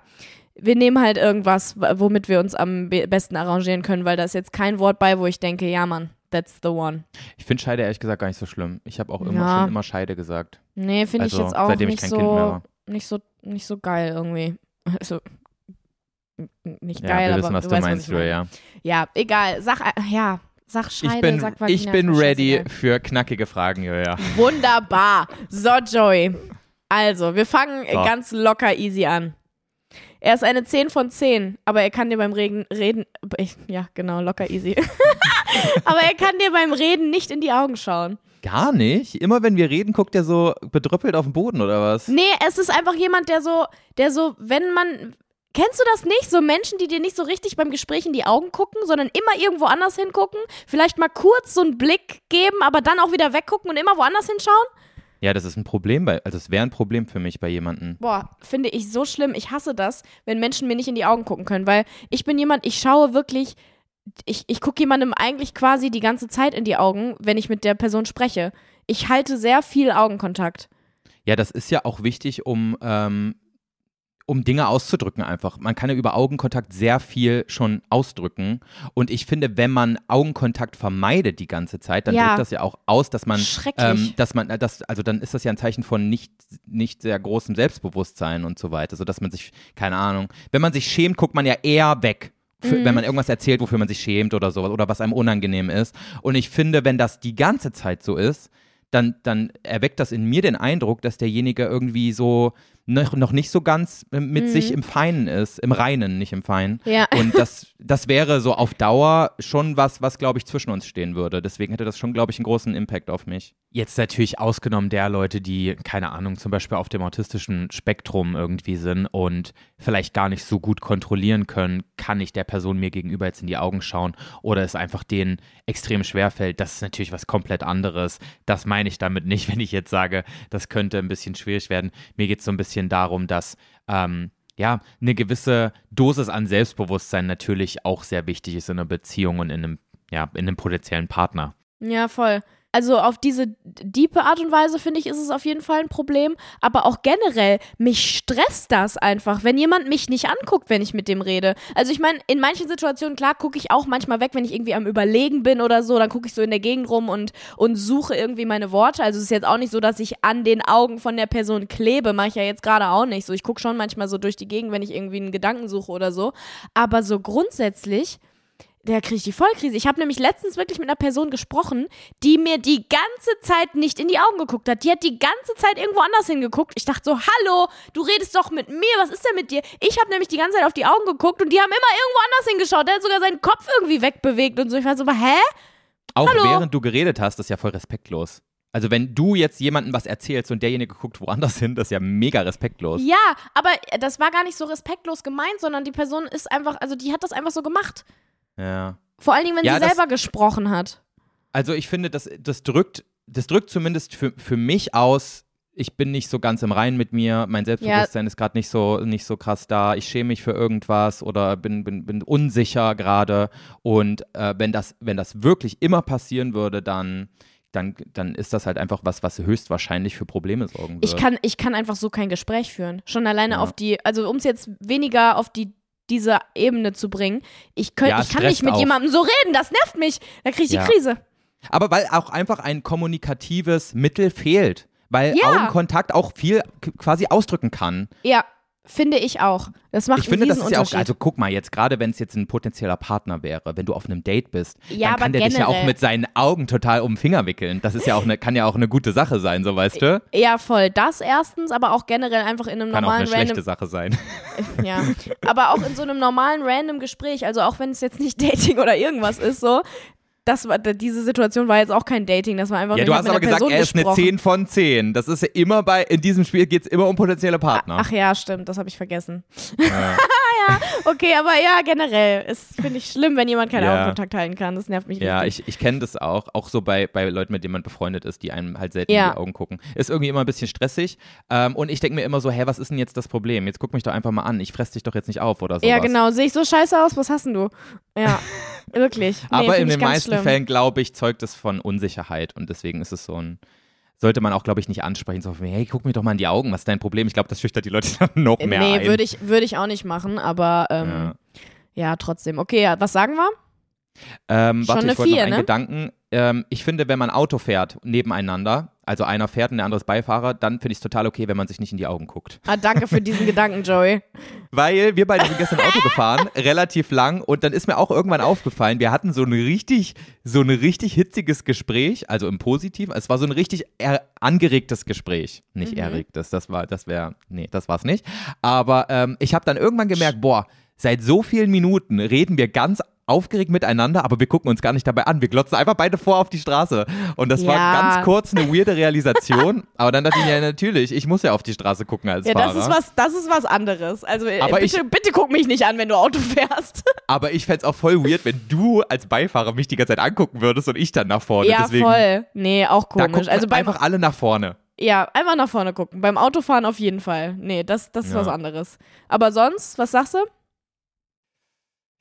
wir nehmen halt irgendwas, womit wir uns am be besten arrangieren können, weil da ist jetzt kein Wort bei, wo ich denke, ja, Mann, that's the one. Ich finde Scheide ehrlich gesagt gar nicht so schlimm. Ich habe auch immer Ja. schon immer Scheide gesagt. Nee, finde Also, ich jetzt auch seitdem ich nicht kein Kind mehr so, nicht so, nicht so geil irgendwie. Also, nicht Ja, geil, wir aber wissen, was du du meinst, was. Julia. Ja, egal. Sag, äh, ja, sag Scheide, Ich bin, sag Vagina, ich bin ready für knackige Fragen, Julia. Wunderbar. So, Joey. Also, wir fangen So. ganz locker easy an. Er ist eine 10 von 10, aber er kann dir beim Reden, Reden, ja, genau, locker easy. [laughs] aber er kann dir beim Reden nicht in die Augen schauen. Gar nicht. Immer wenn wir reden, guckt er so bedrüppelt auf den Boden oder was? Nee, es ist einfach jemand, der so, der so, wenn man. Kennst du das nicht? So Menschen, die dir nicht so richtig beim Gespräch in die Augen gucken, sondern immer irgendwo anders hingucken, vielleicht mal kurz so einen Blick geben, aber dann auch wieder weggucken und immer woanders hinschauen? Ja, das ist ein Problem, bei, also es wäre ein Problem für mich bei jemandem. Boah, finde ich so schlimm. Ich hasse das, wenn Menschen mir nicht in die Augen gucken können, weil ich bin jemand, ich schaue wirklich, ich, ich gucke jemandem eigentlich quasi die ganze Zeit in die Augen, wenn ich mit der Person spreche. Ich halte sehr viel Augenkontakt. Ja, das ist ja auch wichtig, um, ähm, um Dinge auszudrücken einfach. Man kann ja über Augenkontakt sehr viel schon ausdrücken. Und ich finde, wenn man Augenkontakt vermeidet die ganze Zeit, dann Ja. drückt das ja auch aus, dass man, Schrecklich. ähm, dass man, das, also dann ist das ja ein Zeichen von nicht, nicht sehr großem Selbstbewusstsein und so weiter. So dass man sich, keine Ahnung, wenn man sich schämt, guckt man ja eher weg. Für, Mhm. Wenn man irgendwas erzählt, wofür man sich schämt oder sowas oder was einem unangenehm ist. Und ich finde, wenn das die ganze Zeit so ist, dann, dann erweckt das in mir den Eindruck, dass derjenige irgendwie so noch, noch nicht so ganz äh, mit sich im Feinen ist, im Reinen, nicht im Feinen. Mhm. Ja. Und das, das wäre so auf Dauer schon was, was, glaube ich, zwischen uns stehen würde. Deswegen hätte das schon, glaube ich, einen großen Impact auf mich. Jetzt natürlich ausgenommen der Leute, die, keine Ahnung, zum Beispiel auf dem autistischen Spektrum irgendwie sind und vielleicht gar nicht so gut kontrollieren können, kann ich der Person mir gegenüber jetzt in die Augen schauen oder es einfach denen extrem schwer fällt. Das ist natürlich was komplett anderes. Das meine ich damit nicht, [laughs] wenn ich jetzt sage, das könnte ein bisschen schwierig werden. Mir geht es so ein bisschen darum, dass ähm, ja, eine gewisse Dosis an Selbstbewusstsein natürlich auch sehr wichtig ist in einer Beziehung und in einem, ja, in einem potenziellen Partner. Ja, voll. Also auf diese diepe Art und Weise, finde ich, ist es auf jeden Fall ein Problem. Aber auch generell, mich stresst das einfach, wenn jemand mich nicht anguckt, wenn ich mit dem rede. Also ich meine, in manchen Situationen, klar, gucke ich auch manchmal weg, wenn ich irgendwie am Überlegen bin oder so, dann gucke ich so in der Gegend rum und, und suche irgendwie meine Worte. Also es ist jetzt auch nicht so, dass ich an den Augen von der Person klebe, mache ich ja jetzt gerade auch nicht so. Ich gucke schon manchmal so durch die Gegend, wenn ich irgendwie einen Gedanken suche oder so. Aber so grundsätzlich der kriege ich die Vollkrise. Ich habe nämlich letztens wirklich mit einer Person gesprochen, die mir die ganze Zeit nicht in die Augen geguckt hat. Die hat die ganze Zeit irgendwo anders hingeguckt. Ich dachte so, hallo, du redest doch mit mir, was ist denn mit dir? Ich habe nämlich die ganze Zeit auf die Augen geguckt und die haben immer irgendwo anders hingeschaut. Der hat sogar seinen Kopf irgendwie wegbewegt und so. Ich war so, hä? Auch Hallo? während du geredet hast, das ist ja voll respektlos. Also wenn du jetzt jemandem was erzählst und derjenige guckt woanders hin, das ist ja mega respektlos. Ja, aber das war gar nicht so respektlos gemeint, sondern die Person ist einfach, also die hat das einfach so gemacht. Ja. Vor allen Dingen, wenn Ja, sie das- selber gesprochen hat. Also ich finde, das, das drückt, das drückt zumindest für, für mich aus, ich bin nicht so ganz im Reinen mit mir, mein Selbstbewusstsein ist gerade nicht so, nicht so krass da, ich schäme mich für irgendwas oder bin, bin, bin unsicher gerade. Und äh, wenn, das, wenn das wirklich immer passieren würde, dann, dann, dann ist das halt einfach was, was höchstwahrscheinlich für Probleme sorgen würde. Ich kann, ich kann einfach so kein Gespräch führen. Schon alleine Ja. auf die, also um es jetzt weniger auf die diese Ebene zu bringen. Ich, könnt, Ja, ich kann nicht mit auch. jemandem so reden, das nervt mich. Da kriege ich Ja. die Krise. Aber weil auch einfach ein kommunikatives Mittel fehlt. Weil Ja. Augenkontakt auch viel quasi ausdrücken kann. Ja, finde ich auch. Das macht Ich finde, einen das ist ja auch, also guck mal, jetzt gerade wenn es jetzt ein potenzieller Partner wäre, wenn du auf einem Date bist, Ja, dann kann der dich ja auch generell. mit seinen Augen total um den Finger wickeln. Das ist ja auch eine, kann ja auch eine gute Sache sein, so weißt du? ja, voll. Das erstens, aber auch generell einfach in einem Kann auch eine normalen schlechte. Sache sein. [laughs] Ja, aber auch in so einem normalen random Gespräch, also auch wenn es jetzt nicht [laughs] Dating oder irgendwas ist, so. Das war, diese Situation war jetzt auch kein Dating, das war einfach Ja, du hast aber gesagt, Person er ist eine gesprochen. 10 von 10. Das ist ja immer bei, in diesem Spiel geht es immer um potenzielle Partner. Ach ja, stimmt, das habe ich vergessen. Ja. [laughs] okay, aber ja, generell. Es finde ich schlimm, wenn jemand keinen Ja. Augenkontakt halten kann. Das nervt mich Ja, richtig. ich, ich kenne das auch. Auch so bei, bei Leuten, mit denen man befreundet ist, die einem halt selten Ja. in die Augen gucken. Ist irgendwie immer ein bisschen stressig. Ähm, und ich denke mir immer so, hä, was ist denn jetzt das Problem? Jetzt guck mich doch einfach mal an. Ich fress dich doch jetzt nicht auf oder sowas. Ja, genau. Sehe ich so scheiße aus? Was hast denn du? Ja, wirklich. Nee, Aber in den meisten schlimm. Fällen, glaube ich, zeugt es von Unsicherheit. Und deswegen ist es so ein. Sollte man auch, glaube ich, nicht ansprechen. So, hey, guck mir doch mal in die Augen. Was ist dein Problem? Ich glaube, das schüchtert die Leute [laughs] dann noch mehr Nee, ein. würde ich, würde ich auch nicht machen, aber ähm, ja. trotzdem. Okay, ja, was sagen wir? Ähm, warte, ich wollte noch Vier, einen ne? Gedanken. Ähm, ich finde, wenn man Auto fährt, nebeneinander, also einer fährt und der andere ist Beifahrer, dann finde ich es total okay, wenn man sich nicht in die Augen guckt. Ah, danke für diesen Gedanken, Joey. [laughs] Weil wir beide sind gestern Auto gefahren, [laughs] relativ lang, und dann ist mir auch irgendwann aufgefallen, wir hatten so ein richtig, so ein richtig hitziges Gespräch, also im Positiven. Es war so ein richtig er angeregtes Gespräch. Nicht erregtes, das war, das wäre, nee, das war's nicht. Aber ähm, ich habe dann irgendwann gemerkt, boah, seit so vielen Minuten reden wir ganz aufgeregt miteinander, aber wir gucken uns gar nicht dabei an. Wir glotzen einfach beide vor auf die Straße. Und das war Ja. ganz kurz eine weirde Realisation. [laughs] aber dann dachte ich mir, ja, natürlich, ich muss ja auf die Straße gucken als Ja, Fahrer. das ist was, das ist was anderes. Also äh, Aber bitte, bitte guck mich nicht an, wenn du Auto [laughs] fährst. Aber ich fänd's auch voll weird, wenn du als Beifahrer mich die ganze Zeit angucken würdest und ich dann nach vorne. ja, Deswegen, voll. Nee, auch komisch. Also einfach alle nach vorne. ja, einfach nach vorne gucken. Beim Autofahren auf jeden Fall. Nee, das, das ist Ja. was anderes. Aber sonst, was sagst du?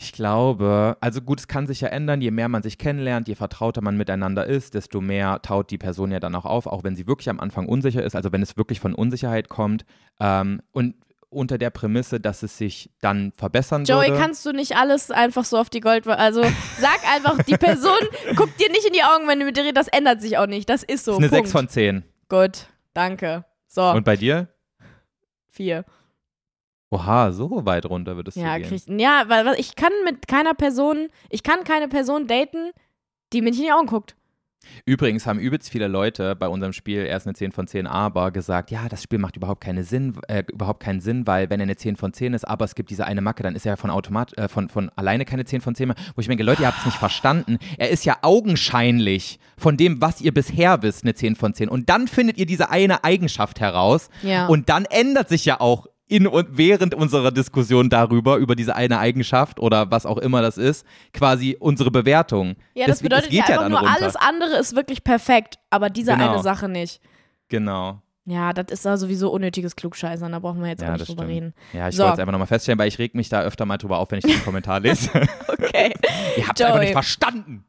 Ich glaube, also gut, es kann sich ja ändern, je mehr man sich kennenlernt, je vertrauter man miteinander ist, desto mehr taut die Person ja dann auch auf, auch wenn sie wirklich am Anfang unsicher ist, also wenn es wirklich von Unsicherheit kommt. Ähm, und unter der Prämisse, dass es sich dann verbessern Joey, würde. kannst du nicht alles einfach so auf die Gold... Also sag einfach, die Person [laughs] guckt dir nicht in die Augen, wenn du mit dir redest, das ändert sich auch nicht. Das ist so. das ist eine Punkt. 6 von 10. Gut, danke. So, Und bei dir? vier. Oha, so weit runter würdest du Ja, gehen. krieg, ja, weil ich kann mit keiner Person, ich kann keine Person daten, die mir nicht in die Augen guckt. Übrigens haben übelst viele Leute bei unserem Spiel erst eine 10 von 10 aber gesagt, ja, das Spiel macht überhaupt, keine Sinn, äh, überhaupt keinen Sinn, weil wenn er eine 10 von 10 ist, aber es gibt diese eine Macke, dann ist er ja von, Automat, äh, von, von alleine keine 10 von 10 mehr. Wo ich mir denke, Leute, ihr habt es nicht verstanden. Er ist ja augenscheinlich von dem, was ihr bisher wisst, eine 10 von 10. Und dann findet ihr diese eine Eigenschaft heraus Ja. und dann ändert sich ja auch in und während unserer Diskussion darüber, über diese eine Eigenschaft oder was auch immer das ist, quasi unsere Bewertung. Ja, das Deswegen- bedeutet ja einfach nur, runter. alles andere ist wirklich perfekt, aber diese Genau. eine Sache nicht. Genau. Ja, das ist da sowieso unnötiges Klugscheißern, da brauchen wir jetzt Ja, auch nicht drüber stimmt. reden. Ja, ich So. wollte es einfach nochmal feststellen, weil ich reg mich da öfter mal drüber auf, wenn ich den Kommentar lese. [laughs] Okay. [laughs] Ihr habt es einfach nicht verstanden.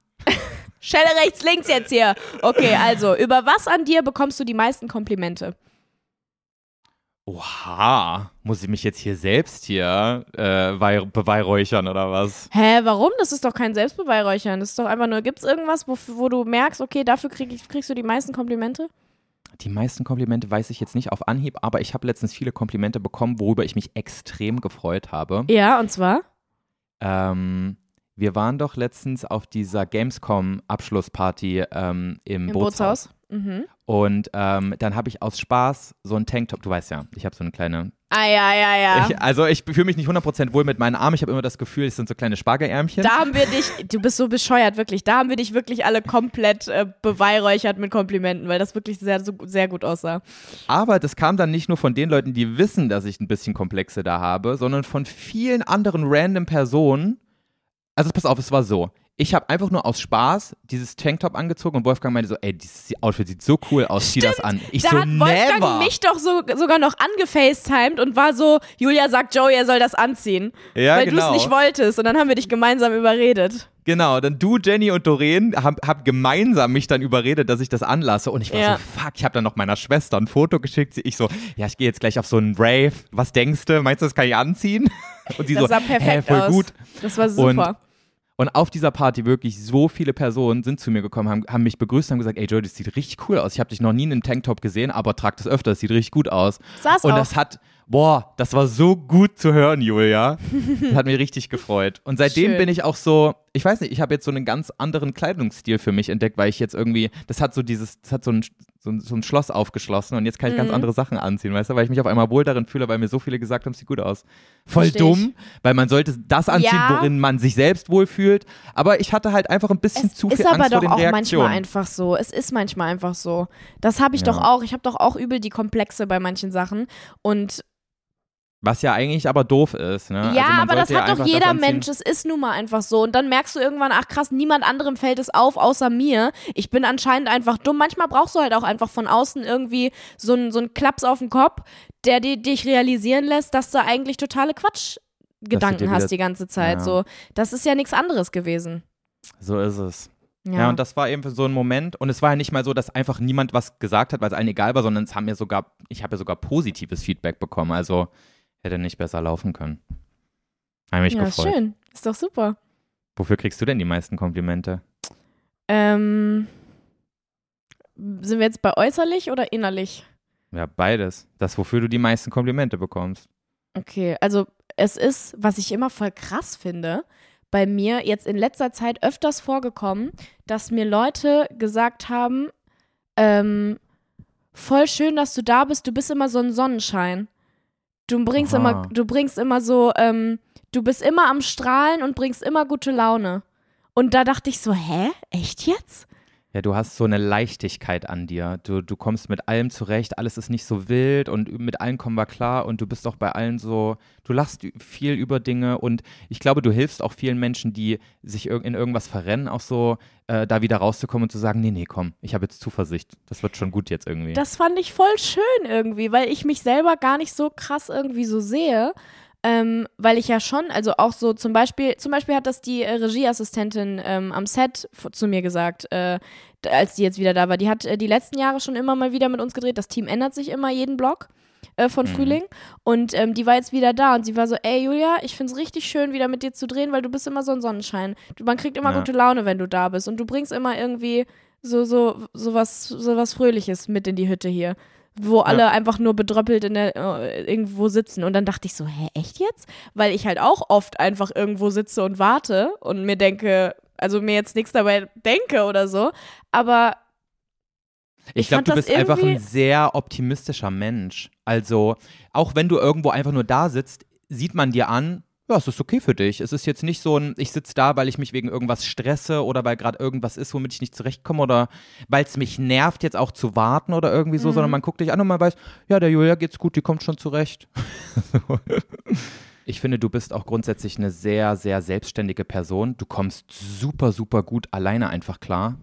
Schelle rechts, links jetzt hier. Okay, also, über was an dir bekommst du die meisten Komplimente? Oha, muss ich mich jetzt hier selbst hier äh, wei- beweihräuchern oder was? Hä, warum? Das ist doch kein Selbstbeweihräuchern. Das ist doch einfach nur, gibt's irgendwas, wo, wo du merkst, okay, dafür krieg ich, kriegst du die meisten Komplimente? Die meisten Komplimente weiß ich jetzt nicht auf Anhieb, aber ich habe letztens viele Komplimente bekommen, worüber ich mich extrem gefreut habe. Ja, und zwar? Ähm, wir waren doch letztens auf dieser Gamescom-Abschlussparty ähm, im, Im Bootshaus. Bootshaus. Mhm. Und ähm, dann habe ich aus Spaß so einen Tanktop, du weißt ja, ich habe so eine kleine Ah, ja, ja, ja. Ich, also ich fühle mich nicht 100% wohl mit meinen Armen. Ich habe immer das Gefühl, es sind so kleine Spargelärmchen. Da haben wir dich, du bist so bescheuert, wirklich. Da haben wir dich wirklich alle komplett äh, beweihräuchert mit Komplimenten, weil das wirklich sehr, so, sehr gut aussah. Aber das kam dann nicht nur von den Leuten, die wissen, dass ich ein bisschen Komplexe da habe, sondern von vielen anderen random Personen. Also pass auf, es war so. Ich habe einfach nur aus Spaß dieses Tanktop angezogen und Wolfgang meinte so, ey, dieses Outfit sieht so cool aus, zieh das an. Ich da so, hat Wolfgang never. mich doch so, sogar noch angefacetimed und war so, Julia sagt Joey, er soll das anziehen. ja, weil genau. du es nicht wolltest. Und dann haben wir dich gemeinsam überredet. Genau, dann du, Jenny und Doreen hab, hab gemeinsam mich dann überredet, dass ich das anlasse. Und ich war Ja. so, fuck, ich habe dann noch meiner Schwester ein Foto geschickt. Ich so, ja, ich gehe jetzt gleich auf so einen Rave. Was denkst du? Meinst du, das kann ich anziehen? [laughs] Und sie Das so, sah perfekt hä, voll aus. gut. Das war super. Und auf dieser Party wirklich so viele Personen sind zu mir gekommen, haben, haben mich begrüßt und haben gesagt, ey Joey, das sieht richtig cool aus. Ich habe dich noch nie in einem Tanktop gesehen, aber trag das öfter, das sieht richtig gut aus. Saß und auch. das hat, boah, das war so gut zu hören, Julia. [laughs] Das hat mich richtig gefreut. Und seitdem Schön. bin ich auch so, ich weiß nicht, ich habe jetzt so einen ganz anderen Kleidungsstil für mich entdeckt, weil ich jetzt irgendwie, das hat so dieses, das hat so ein, so ein, so ein Schloss aufgeschlossen und jetzt kann ich ganz Mhm. andere Sachen anziehen, weißt du, weil ich mich auf einmal wohl darin fühle, weil mir so viele gesagt haben, sieht gut aus. Voll Versteh ich. dumm, weil man sollte das anziehen, Ja. worin man sich selbst wohlfühlt. Aber ich hatte halt einfach ein bisschen Es zu ist viel aber Angst doch vor den auch Reaktionen. manchmal einfach so. Es ist manchmal einfach so. Das habe ich Ja. doch auch. Ich habe doch auch übel die Komplexe bei manchen Sachen. Und Was ja eigentlich aber doof ist. Ne? ja, also aber das sollte ja hat doch jeder Mensch. Es ist nun mal einfach so. Und dann merkst du irgendwann, ach krass, niemand anderem fällt es auf, außer mir. Ich bin anscheinend einfach dumm. Manchmal brauchst du halt auch einfach von außen irgendwie so einen so einen Klaps auf den Kopf, der dir, dich realisieren lässt, dass du eigentlich totale Quatschgedanken wieder- hast die ganze Zeit. Ja. So, das ist ja nichts anderes gewesen. So ist es. Ja, Ja. und das war eben so ein Moment. Und es war ja nicht mal so, dass einfach niemand was gesagt hat, weil es allen egal war, sondern es haben mir sogar, ich habe ja sogar positives Feedback bekommen. Also hätte nicht besser laufen können. Habe mich ja gefreut. schön. Ist doch super. Wofür kriegst du denn die meisten Komplimente? Ähm, sind wir jetzt bei äußerlich oder innerlich? Ja, beides. Das, wofür du die meisten Komplimente bekommst. Okay, also es ist, was ich immer voll krass finde, bei mir jetzt in letzter Zeit öfters vorgekommen, dass mir Leute gesagt haben, ähm, voll schön, dass du da bist, du bist immer so ein Sonnenschein. Du bringst Aha. immer, du bringst immer so, ähm, du bist immer am Strahlen und bringst immer gute Laune. Und da dachte ich so, hä? Echt jetzt? Ja, du hast so eine Leichtigkeit an dir. Du, du kommst mit allem zurecht, alles ist nicht so wild und mit allen kommen wir klar und du bist auch bei allen so, du lachst viel über Dinge und ich glaube, du hilfst auch vielen Menschen, die sich in irgendwas verrennen, auch so äh, da wieder rauszukommen und zu sagen, nee, nee, komm, ich habe jetzt Zuversicht. Das wird schon gut jetzt irgendwie. Das fand ich voll schön irgendwie, weil ich mich selber gar nicht so krass irgendwie so sehe. Ähm, weil ich ja schon, also auch so zum Beispiel, zum Beispiel hat das die äh, Regieassistentin ähm, am Set zu mir gesagt, äh, als die jetzt wieder da war. Die hat äh, die letzten Jahre schon immer mal wieder mit uns gedreht. Das Team ändert sich immer jeden Block äh, von Mhm. Frühling. Und ähm, die war jetzt wieder da und sie war so, ey Julia, ich find's richtig schön, wieder mit dir zu drehen, weil du bist immer so ein Sonnenschein. Du, man kriegt immer Ja. gute Laune, wenn du da bist. Und du bringst immer irgendwie so, so, so was, so was Fröhliches mit in die Hütte hier. Wo alle einfach nur bedröppelt in der, äh, irgendwo sitzen. Und dann dachte ich so, hä, echt jetzt? Weil ich halt auch oft einfach irgendwo sitze und warte und mir denke, also mir jetzt nichts dabei denke oder so. Aber Ich Ich glaube, du bist einfach ein sehr optimistischer Mensch. Also, auch wenn du irgendwo einfach nur da sitzt, sieht man dir an, ja, es ist okay für dich. Es ist jetzt nicht so ein, ich sitze da, weil ich mich wegen irgendwas stresse oder weil gerade irgendwas ist, womit ich nicht zurechtkomme oder weil es mich nervt, jetzt auch zu warten oder irgendwie so, Mhm. sondern man guckt dich an und man weiß, ja, der Julia geht's gut, die kommt schon zurecht. So. Ich finde, du bist auch grundsätzlich eine sehr, sehr selbstständige Person. Du kommst super, super gut alleine einfach klar.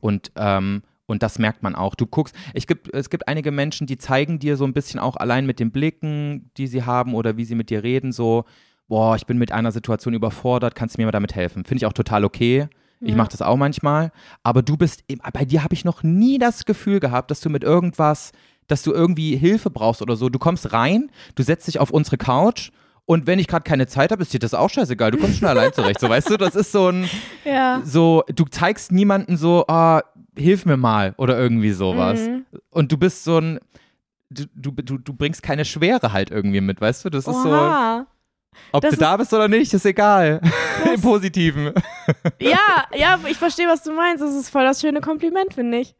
Und, ähm, und das merkt man auch. Du guckst, ich gibt, es gibt einige Menschen, die zeigen dir so ein bisschen auch allein mit den Blicken, die sie haben oder wie sie mit dir reden, so, boah, ich bin mit einer Situation überfordert, kannst du mir mal damit helfen? Finde ich auch total okay. Ich Ja. mache das auch manchmal. Aber du bist, bei dir habe ich noch nie das Gefühl gehabt, dass du mit irgendwas, dass du irgendwie Hilfe brauchst oder so. Du kommst rein, du setzt dich auf unsere Couch und wenn ich gerade keine Zeit habe, ist dir das auch scheißegal. Du kommst schon allein [laughs] zurecht. So, weißt du, das ist so ein, ja. so, du zeigst niemanden so, ah, hilf mir mal oder irgendwie sowas. Mhm. Und du bist so ein, du, du, du, bringst keine Schwere halt irgendwie mit, weißt du? Das ist so. Ob das du da bist oder nicht, ist egal. [laughs] Im Positiven. Ja, [laughs] ja, ich verstehe, was du meinst. Das ist voll das schöne Kompliment, finde ich.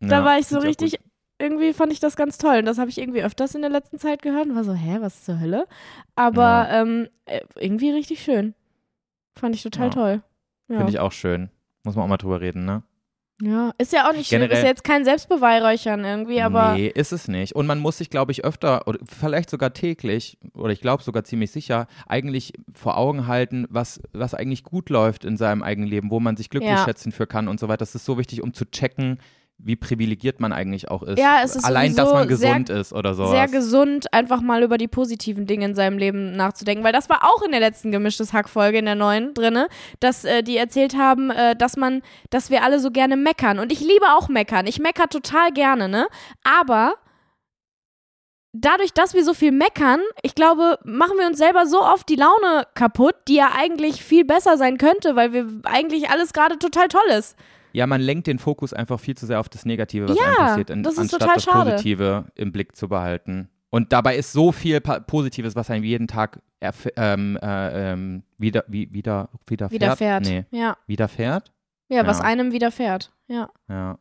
Da Ja, war ich so richtig, irgendwie fand ich das ganz toll. Und das habe ich irgendwie öfters in der letzten Zeit gehört und war so, hä, was zur Hölle? Aber ähm, äh, irgendwie richtig schön. Fand ich total Ja. toll. Ja. Finde ich auch schön. Muss man auch mal drüber reden, ne? Ja, ist ja auch nicht schlimm. Ist ja jetzt kein Selbstbeweihräuchern irgendwie, aber nee, ist es nicht. Und man muss sich, glaube ich, öfter oder vielleicht sogar täglich oder ich glaube sogar ziemlich sicher eigentlich vor Augen halten, was, was eigentlich gut läuft in seinem eigenen Leben, wo man sich glücklich Ja. schätzen für kann und so weiter. Das ist so wichtig, um zu checken, wie privilegiert man eigentlich auch ist. Ja, es ist Allein, dass man sowieso sehr- gesund ist oder sowas. sehr gesund, einfach mal über die positiven Dinge in seinem Leben nachzudenken. Weil das war auch in der letzten gemischtes Hack-Folge in der neuen drinne, dass äh, die erzählt haben, äh, dass man, dass wir alle so gerne meckern. Und ich liebe auch meckern. Ich mecker total gerne, ne? Aber dadurch, dass wir so viel meckern, ich glaube, machen wir uns selber so oft die Laune kaputt, die ja eigentlich viel besser sein könnte, weil wir eigentlich alles gerade total toll ist. Ja, man lenkt den Fokus einfach viel zu sehr auf das Negative, was Ja, einem passiert, in, das ist anstatt das schade. Positive im Blick zu behalten. Und dabei ist so viel Pa- Positives, was einem jeden Tag ähm, äh, ähm, wieder, wie, wieder, widerfährt. Widerfährt. Nee, Ja. widerfährt? ja, was Ja. einem widerfährt. Ja. Ja.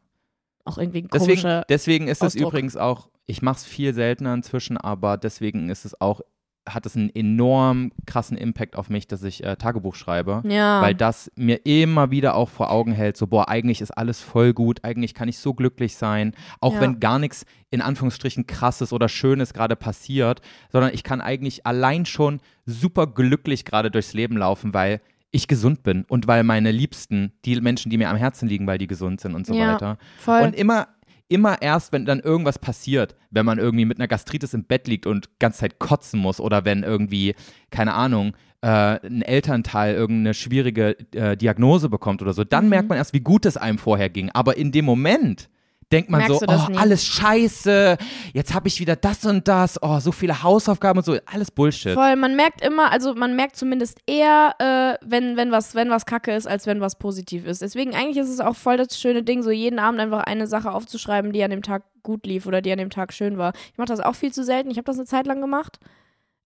Auch irgendwie ein Deswegen, deswegen ist es Ausdruck. übrigens auch, ich mache es viel seltener inzwischen, aber deswegen ist es auch, hat es einen enorm krassen Impact auf mich, dass ich äh, Tagebuch schreibe. Ja. Weil das mir immer wieder auch vor Augen hält, so, boah, eigentlich ist alles voll gut, eigentlich kann ich so glücklich sein, auch Ja. wenn gar nichts in Anführungsstrichen krasses oder schönes gerade passiert, sondern ich kann eigentlich allein schon super glücklich gerade durchs Leben laufen, weil ich gesund bin und weil meine Liebsten, die Menschen, die mir am Herzen liegen, weil die gesund sind und so Ja, weiter. voll. Und immer, immer erst, wenn dann irgendwas passiert, wenn man irgendwie mit einer Gastritis im Bett liegt und ganze Zeit kotzen muss oder wenn irgendwie, keine Ahnung, äh, ein Elternteil irgendeine schwierige äh, Diagnose bekommt oder so, dann Mhm. merkt man erst, wie gut es einem vorher ging. Aber in dem Moment denkt man Merkst so, oh, nie? alles scheiße, jetzt habe ich wieder das und das, oh, so viele Hausaufgaben und so, alles Bullshit. Voll, man merkt immer, also man merkt zumindest eher, äh, wenn, wenn, was, wenn was kacke ist, als wenn was positiv ist. Deswegen eigentlich ist es auch voll das schöne Ding, so jeden Abend einfach eine Sache aufzuschreiben, die an dem Tag gut lief oder die an dem Tag schön war. Ich mache das auch viel zu selten. Ich habe das eine Zeit lang gemacht.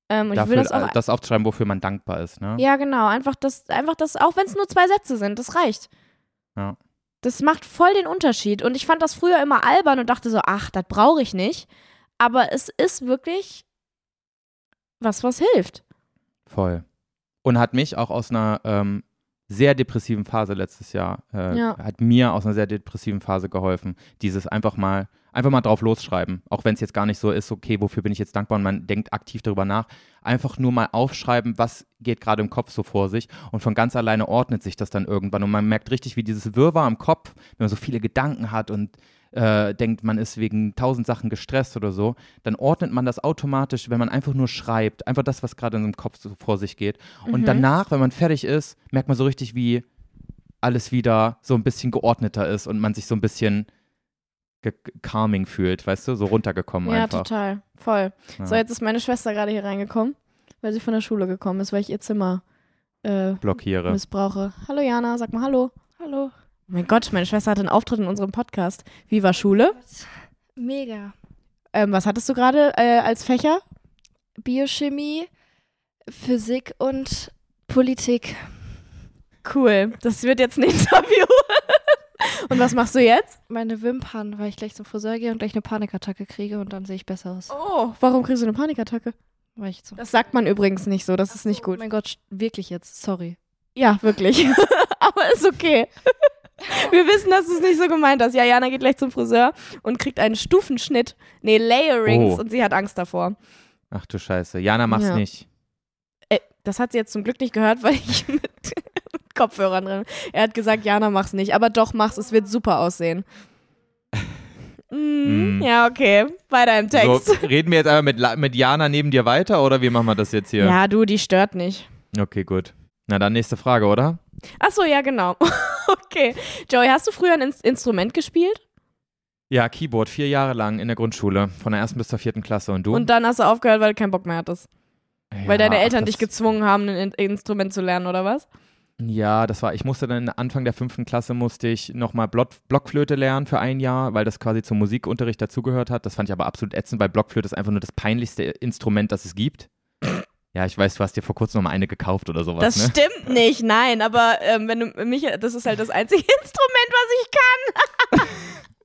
Ähm, und ich Dafür will das auch. äh, das aufzuschreiben, wofür man dankbar ist, ne? ja, genau. Einfach das, einfach das, auch wenn es nur zwei Sätze sind, das reicht. Ja. Das macht voll den Unterschied. Und ich fand das früher immer albern und dachte so, ach, das brauche ich nicht. Aber es ist wirklich was, was hilft. Voll. Und hat mich auch aus einer ähm, sehr depressiven Phase letztes Jahr, äh, Ja. hat mir aus einer sehr depressiven Phase geholfen. Dieses einfach mal, einfach mal drauf losschreiben. Auch wenn es jetzt gar nicht so ist, okay, wofür bin ich jetzt dankbar und man denkt aktiv darüber nach. Einfach nur mal aufschreiben, was geht gerade im Kopf so vor sich und von ganz alleine ordnet sich das dann irgendwann und man merkt richtig, wie dieses Wirrwarr im Kopf, wenn man so viele Gedanken hat und äh, denkt, man ist wegen tausend Sachen gestresst oder so, dann ordnet man das automatisch, wenn man einfach nur schreibt, einfach das, was gerade in seinem Kopf so vor sich geht. Und Mhm. danach, wenn man fertig ist, merkt man so richtig, wie alles wieder so ein bisschen geordneter ist und man sich so ein bisschen calming fühlt, weißt du, so runtergekommen Ja, einfach. total. Voll. Ja. So, jetzt ist meine Schwester gerade hier reingekommen, weil sie von der Schule gekommen ist, weil ich ihr Zimmer äh, Blockiere. missbrauche. Hallo Jana, sag mal Hallo. Hallo. Oh mein Gott, meine Schwester hatte einen Auftritt in unserem Podcast. Wie war Schule? Mega. Ähm, was hattest du gerade äh, als Fächer? Biochemie, Physik und Politik. Cool. Das wird jetzt ein Interview. [laughs] Und was machst du jetzt? Meine Wimpern, weil ich gleich zum Friseur gehe und gleich eine Panikattacke kriege und dann sehe ich besser aus. Oh, warum kriegst du eine Panikattacke? Weil ich so. Das sagt man übrigens nicht so, das ist nicht Oh gut. mein Gott, wirklich jetzt. Sorry. Ja, wirklich. [laughs] Aber ist okay. [laughs] Wir wissen, dass du es nicht so gemeint hast. Ja, Jana geht gleich zum Friseur und kriegt einen Stufenschnitt. Nee, Layerings Oh. und sie hat Angst davor. Ach du Scheiße. Jana, mach's Ja. nicht. Äh, das hat sie jetzt zum Glück nicht gehört, weil ich [laughs] mit Kopfhörern drin. Er hat gesagt, Jana, mach's nicht. Aber doch, mach's, es wird super aussehen. [laughs] Mm, Mm. Ja, okay. Weiter im Text. So, [laughs] reden wir jetzt aber mit, mit Jana neben dir weiter oder wie machen wir das jetzt hier? Ja, du, die stört nicht. Okay, gut. Na dann nächste Frage, oder? Ach so, ja, genau. [laughs] okay. Joey, hast du früher ein In Instrument gespielt? Ja, Keyboard, vier Jahre lang in der Grundschule, von der ersten bis zur vierten Klasse. Und du? Und dann hast du aufgehört, weil du keinen Bock mehr hattest. Ja, Weil deine Eltern dich gezwungen haben, ein In Instrument zu lernen, oder was? Ja, das war, ich musste dann Anfang der fünften Klasse musste ich nochmal Block, Blockflöte lernen für ein Jahr, weil das quasi zum Musikunterricht dazugehört hat. Das fand ich aber absolut ätzend, weil Blockflöte ist einfach nur das peinlichste Instrument, das es gibt. [laughs] Ja, ich weiß, du hast dir vor kurzem nochmal eine gekauft oder sowas, Das ne? stimmt nicht, nein, aber ähm, wenn du mich, das ist halt das einzige [laughs] Instrument, was ich kann.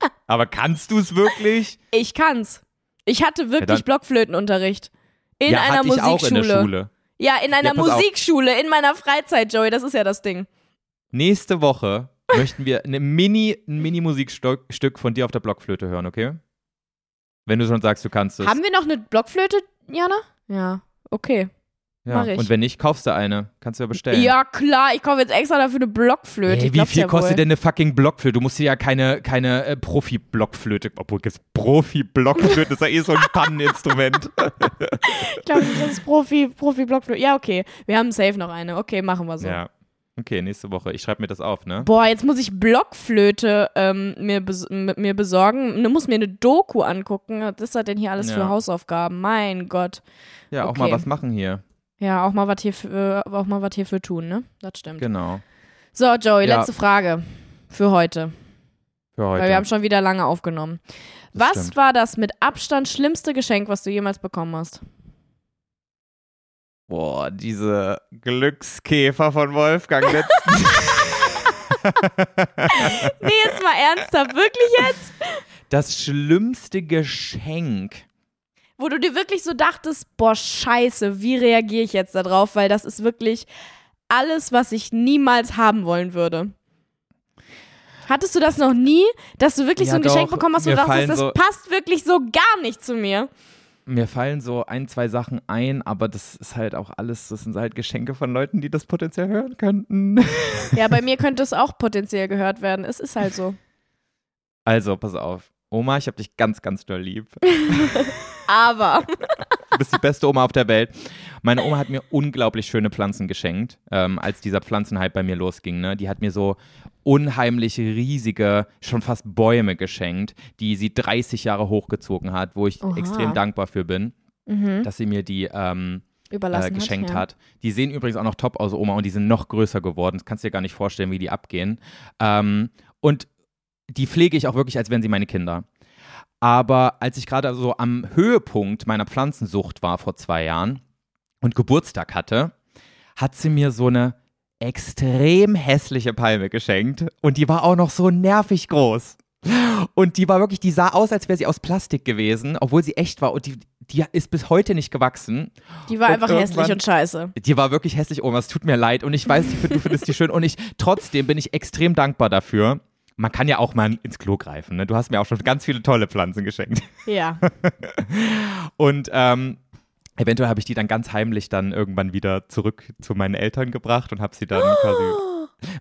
[laughs] Aber kannst du es wirklich? Ich kann's. Ich hatte wirklich dann- Blockflötenunterricht. In ja, einer hatte ich auch in der Musikschule. Schule. Ja, in einer Ja, pass auf. Musikschule, in meiner Freizeit, Joey, das ist ja das Ding. Nächste Woche [laughs] möchten wir eine Mini, ein Mini-Musikstück Stück von dir auf der Blockflöte hören, okay? Wenn du schon sagst, du kannst es. Haben wir noch eine Blockflöte, Jana? Ja, okay. Ja. Und wenn nicht, kaufst du eine. Kannst du ja bestellen. Ja, klar, ich kaufe jetzt extra dafür eine Blockflöte. Ey, Ich wie viel ja kostet wohl. denn eine fucking Blockflöte? Du musst dir ja keine, keine äh, Profi-Blockflöte, obwohl gibt's Profi-Blockflöte, ist ja eh so ein Panneninstrument. Ich glaube, das ist Profi, Profi-Blockflöte. Ja, okay. Wir haben safe noch eine. Okay, machen wir so. ja. Okay, nächste Woche. Ich schreibe mir das auf, ne? Boah, jetzt muss ich Blockflöte ähm, mir, bes mir besorgen. Du musst mir eine Doku angucken. Was ist das denn hier alles für Ja. Hausaufgaben? Mein Gott. Ja, auch okay. mal was machen hier. Ja, auch mal was hier für, auch mal was hier für tun, ne? Das stimmt. Genau. So, Joey, Ja. letzte Frage für heute. Für heute. Weil wir haben schon wieder lange aufgenommen. Das was stimmt. war das mit Abstand schlimmste Geschenk, was du jemals bekommen hast? Boah, diese Glückskäfer von Wolfgang. [laughs] [laughs] Nee, jetzt mal ernsthaft. Wirklich jetzt? das schlimmste Geschenk. Wo du dir wirklich so dachtest, boah, scheiße, wie reagiere ich jetzt darauf? Weil das ist wirklich alles, was ich niemals haben wollen würde. Hattest du das noch nie, dass du wirklich Ja, so ein Geschenk doch. bekommen hast, du dachtest, das so- passt wirklich so gar nicht zu mir? Mir fallen so ein, zwei Sachen ein, aber das ist halt auch alles, das sind halt Geschenke von Leuten, die das potenziell hören könnten. Ja, bei mir [laughs] könnte es auch potenziell gehört werden. Es ist halt so. Also, pass auf. Oma, ich hab dich ganz, ganz doll lieb. [laughs] Aber. Du bist die beste Oma auf der Welt. Meine Oma hat mir unglaublich schöne Pflanzen geschenkt, ähm, als dieser Pflanzenhype bei mir losging. Ne? Die hat mir so unheimlich riesige, schon fast Bäume geschenkt, die sie 30 Jahre hochgezogen hat, wo ich Oha. extrem dankbar für bin, Mhm. dass sie mir die ähm, Überlassen äh, geschenkt hat. hat. Die sehen übrigens auch noch top aus, Oma, und die sind noch größer geworden. Das kannst du dir gar nicht vorstellen, wie die abgehen. Ähm, und die pflege ich auch wirklich, als wären sie meine Kinder. Aber als ich gerade so am Höhepunkt meiner Pflanzensucht war vor zwei Jahren und Geburtstag hatte, hat sie mir so eine extrem hässliche Palme geschenkt und die war auch noch so nervig groß. Und die war wirklich, die sah aus, als wäre sie aus Plastik gewesen, obwohl sie echt war und die, die ist bis heute nicht gewachsen. Die war Und einfach hässlich und scheiße. Die war wirklich hässlich, Oma. Es tut mir leid. Und ich weiß, du findest die schön. Und ich, trotzdem bin ich extrem dankbar dafür. Man kann ja auch mal ins Klo greifen. Ne? Du hast mir auch schon ganz viele tolle Pflanzen geschenkt. Ja. [laughs] Und ähm, eventuell habe ich die dann ganz heimlich dann irgendwann wieder zurück zu meinen Eltern gebracht und habe sie dann quasi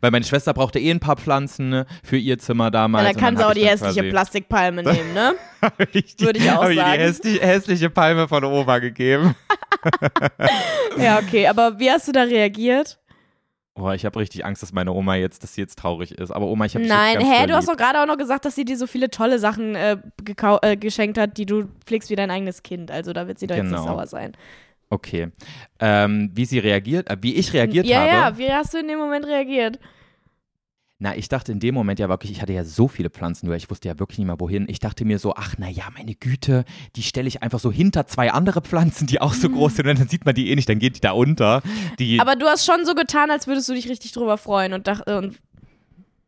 weil meine Schwester brauchte eh ein paar Pflanzen ne, für ihr Zimmer damals. Ja, dann und kann sie hab auch ich die hässliche Plastikpalme [laughs] nehmen, ne? ich die- Würde ich auch sagen. die hässliche, hässliche Palme von Oma gegeben. [laughs] Ja, okay, aber wie hast du da reagiert? Boah, ich habe richtig Angst, dass meine Oma jetzt, dass sie jetzt traurig ist. Aber Oma, ich habe Nein, hä, doll du hast doch gerade auch noch gesagt, dass sie dir so viele tolle Sachen äh, äh, geschenkt hat, die du pflegst wie dein eigenes Kind. Also da wird sie doch jetzt nicht Genau. sauer sein. Okay. Ähm, wie sie reagiert, äh, wie ich reagiert ja, habe. ja, wie hast du in dem Moment reagiert? Na, ich dachte in dem Moment ja wirklich, ich hatte ja so viele Pflanzen, ich wusste ja wirklich nicht mehr wohin. Ich dachte mir so, ach na ja, meine Güte, die stelle ich einfach so hinter zwei andere Pflanzen, die auch so groß sind und dann sieht man die eh nicht, dann geht die da unter. Die, Aber du hast schon so getan, als würdest du dich richtig drüber freuen und dachte, und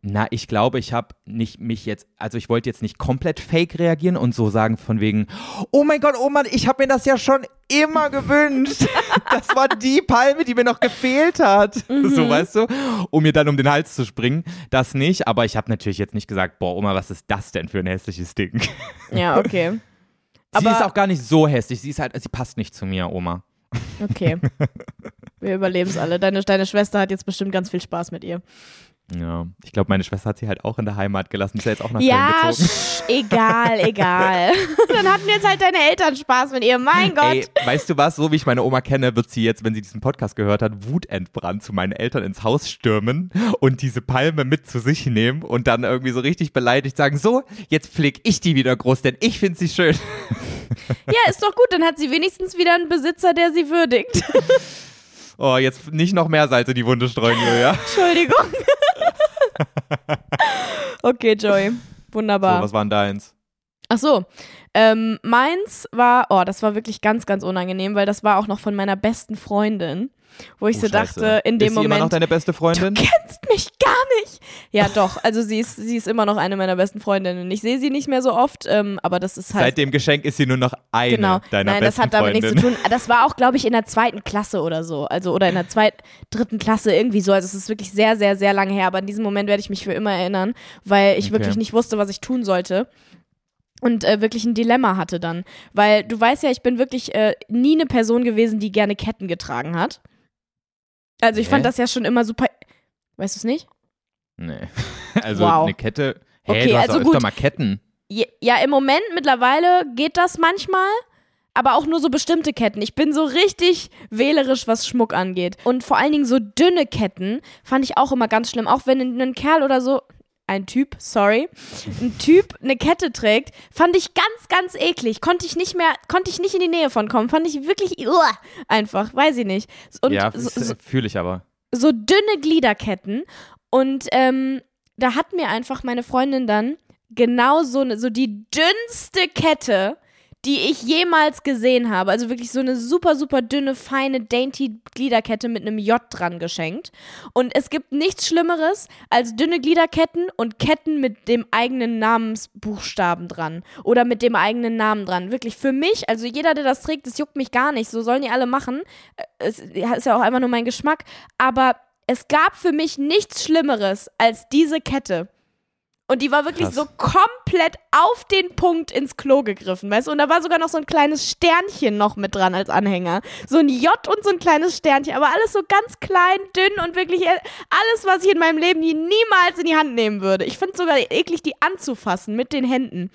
na, ich glaube, ich habe nicht mich jetzt, also ich wollte jetzt nicht komplett fake reagieren und so sagen von wegen, oh mein Gott, oh Mann, ich habe mir das ja schon immer gewünscht. [laughs] Das war die Palme, die mir noch gefehlt hat. So, weißt du, um mir dann um den Hals zu springen. Das nicht, aber ich habe natürlich jetzt nicht gesagt, boah, Oma, was ist das denn für ein hässliches Ding? ja, okay. [laughs] sie Aber- ist auch gar nicht so hässlich, sie ist halt, sie passt nicht zu mir, Oma. Okay. [laughs] Wir überleben es alle. Deine, deine Schwester hat jetzt bestimmt ganz viel Spaß mit ihr. Ja, ich glaube, meine Schwester hat sie halt auch in der Heimat gelassen. Ist ja jetzt auch nach Ja, Köln gezogen. egal, egal. [laughs] Dann hatten jetzt halt deine Eltern Spaß mit ihr. Mein Gott. Ey, weißt du was? So wie ich meine Oma kenne, wird sie jetzt, wenn sie diesen Podcast gehört hat, wutentbrannt zu meinen Eltern ins Haus stürmen und diese Palme mit zu sich nehmen und dann irgendwie so richtig beleidigt sagen: So, jetzt pfleg ich die wieder groß, denn ich finde sie schön. [laughs] Ja, ist doch gut. Dann hat sie wenigstens wieder einen Besitzer, der sie würdigt. [laughs] Oh, jetzt nicht noch mehr Salz in die Wunde streuen, Julia. Entschuldigung. [laughs] okay, Joey. So, Wunderbar. was war denn deins? Ach so. Ähm, meins war, oh, das war wirklich ganz, ganz unangenehm, weil das war auch noch von meiner besten Freundin, wo ich Oh, so Scheiße. dachte, in dem ist sie immer noch Moment, deine beste Freundin? du kennst mich gar nicht. Ja, doch. Also sie ist, sie ist immer noch eine meiner besten Freundinnen. Ich sehe sie nicht mehr so oft, ähm, aber das ist halt. Seit dem Geschenk ist sie nur noch eine Genau. deiner Nein, das besten hat damit Freundinnen. nichts zu tun. Das war auch, glaube ich, in der zweiten Klasse oder so. Also, oder in der zweiten, dritten Klasse irgendwie so. Also, es ist wirklich sehr, sehr, sehr lange her. Aber in diesem Moment werde ich mich für immer erinnern, weil ich Okay. wirklich nicht wusste, was ich tun sollte. Und äh, wirklich ein Dilemma hatte dann. Weil du weißt ja, ich bin wirklich äh, nie eine Person gewesen, die gerne Ketten getragen hat. Also, ich Hä? fand das ja schon immer super. Weißt du es nicht? Nee. [laughs] Also Wow. eine Kette. Hä, Okay, du hast also doch öfter gut. mal Ketten. Ja, im Moment mittlerweile geht das manchmal, aber auch nur so bestimmte Ketten. Ich bin so richtig wählerisch, was Schmuck angeht. Und vor allen Dingen so dünne Ketten fand ich auch immer ganz schlimm. Auch wenn ein Kerl oder so, ein Typ, sorry, ein Typ eine Kette trägt, fand ich ganz, ganz eklig. Konnte ich nicht mehr, konnte ich nicht in die Nähe von kommen. Fand ich wirklich uah, einfach, weiß ich nicht. Und ja, so, so, fühle ich aber. so dünne Gliederketten. Und ähm, da hat mir einfach meine Freundin dann genau so, ne, so die dünnste Kette, die ich jemals gesehen habe. Also wirklich so eine super, super dünne, feine, dainty Gliederkette mit einem J dran geschenkt. Und es gibt nichts Schlimmeres als dünne Gliederketten und Ketten mit dem eigenen Namensbuchstaben dran. Oder mit dem eigenen Namen dran. Wirklich für mich, also jeder, der das trägt, das juckt mich gar nicht. So sollen die alle machen. Äh, Es ist ja auch einfach nur mein Geschmack. Aber es gab für mich nichts Schlimmeres als diese Kette. Und die war wirklich Krass. so komplett auf den Punkt ins Klo gegriffen, weißt du? Und da war sogar noch so ein kleines Sternchen noch mit dran als Anhänger. So ein J und so ein kleines Sternchen, aber alles so ganz klein, dünn und wirklich äh, alles, was ich in meinem Leben nie- niemals in die Hand nehmen würde. Ich finde es sogar eklig, die anzufassen mit den Händen,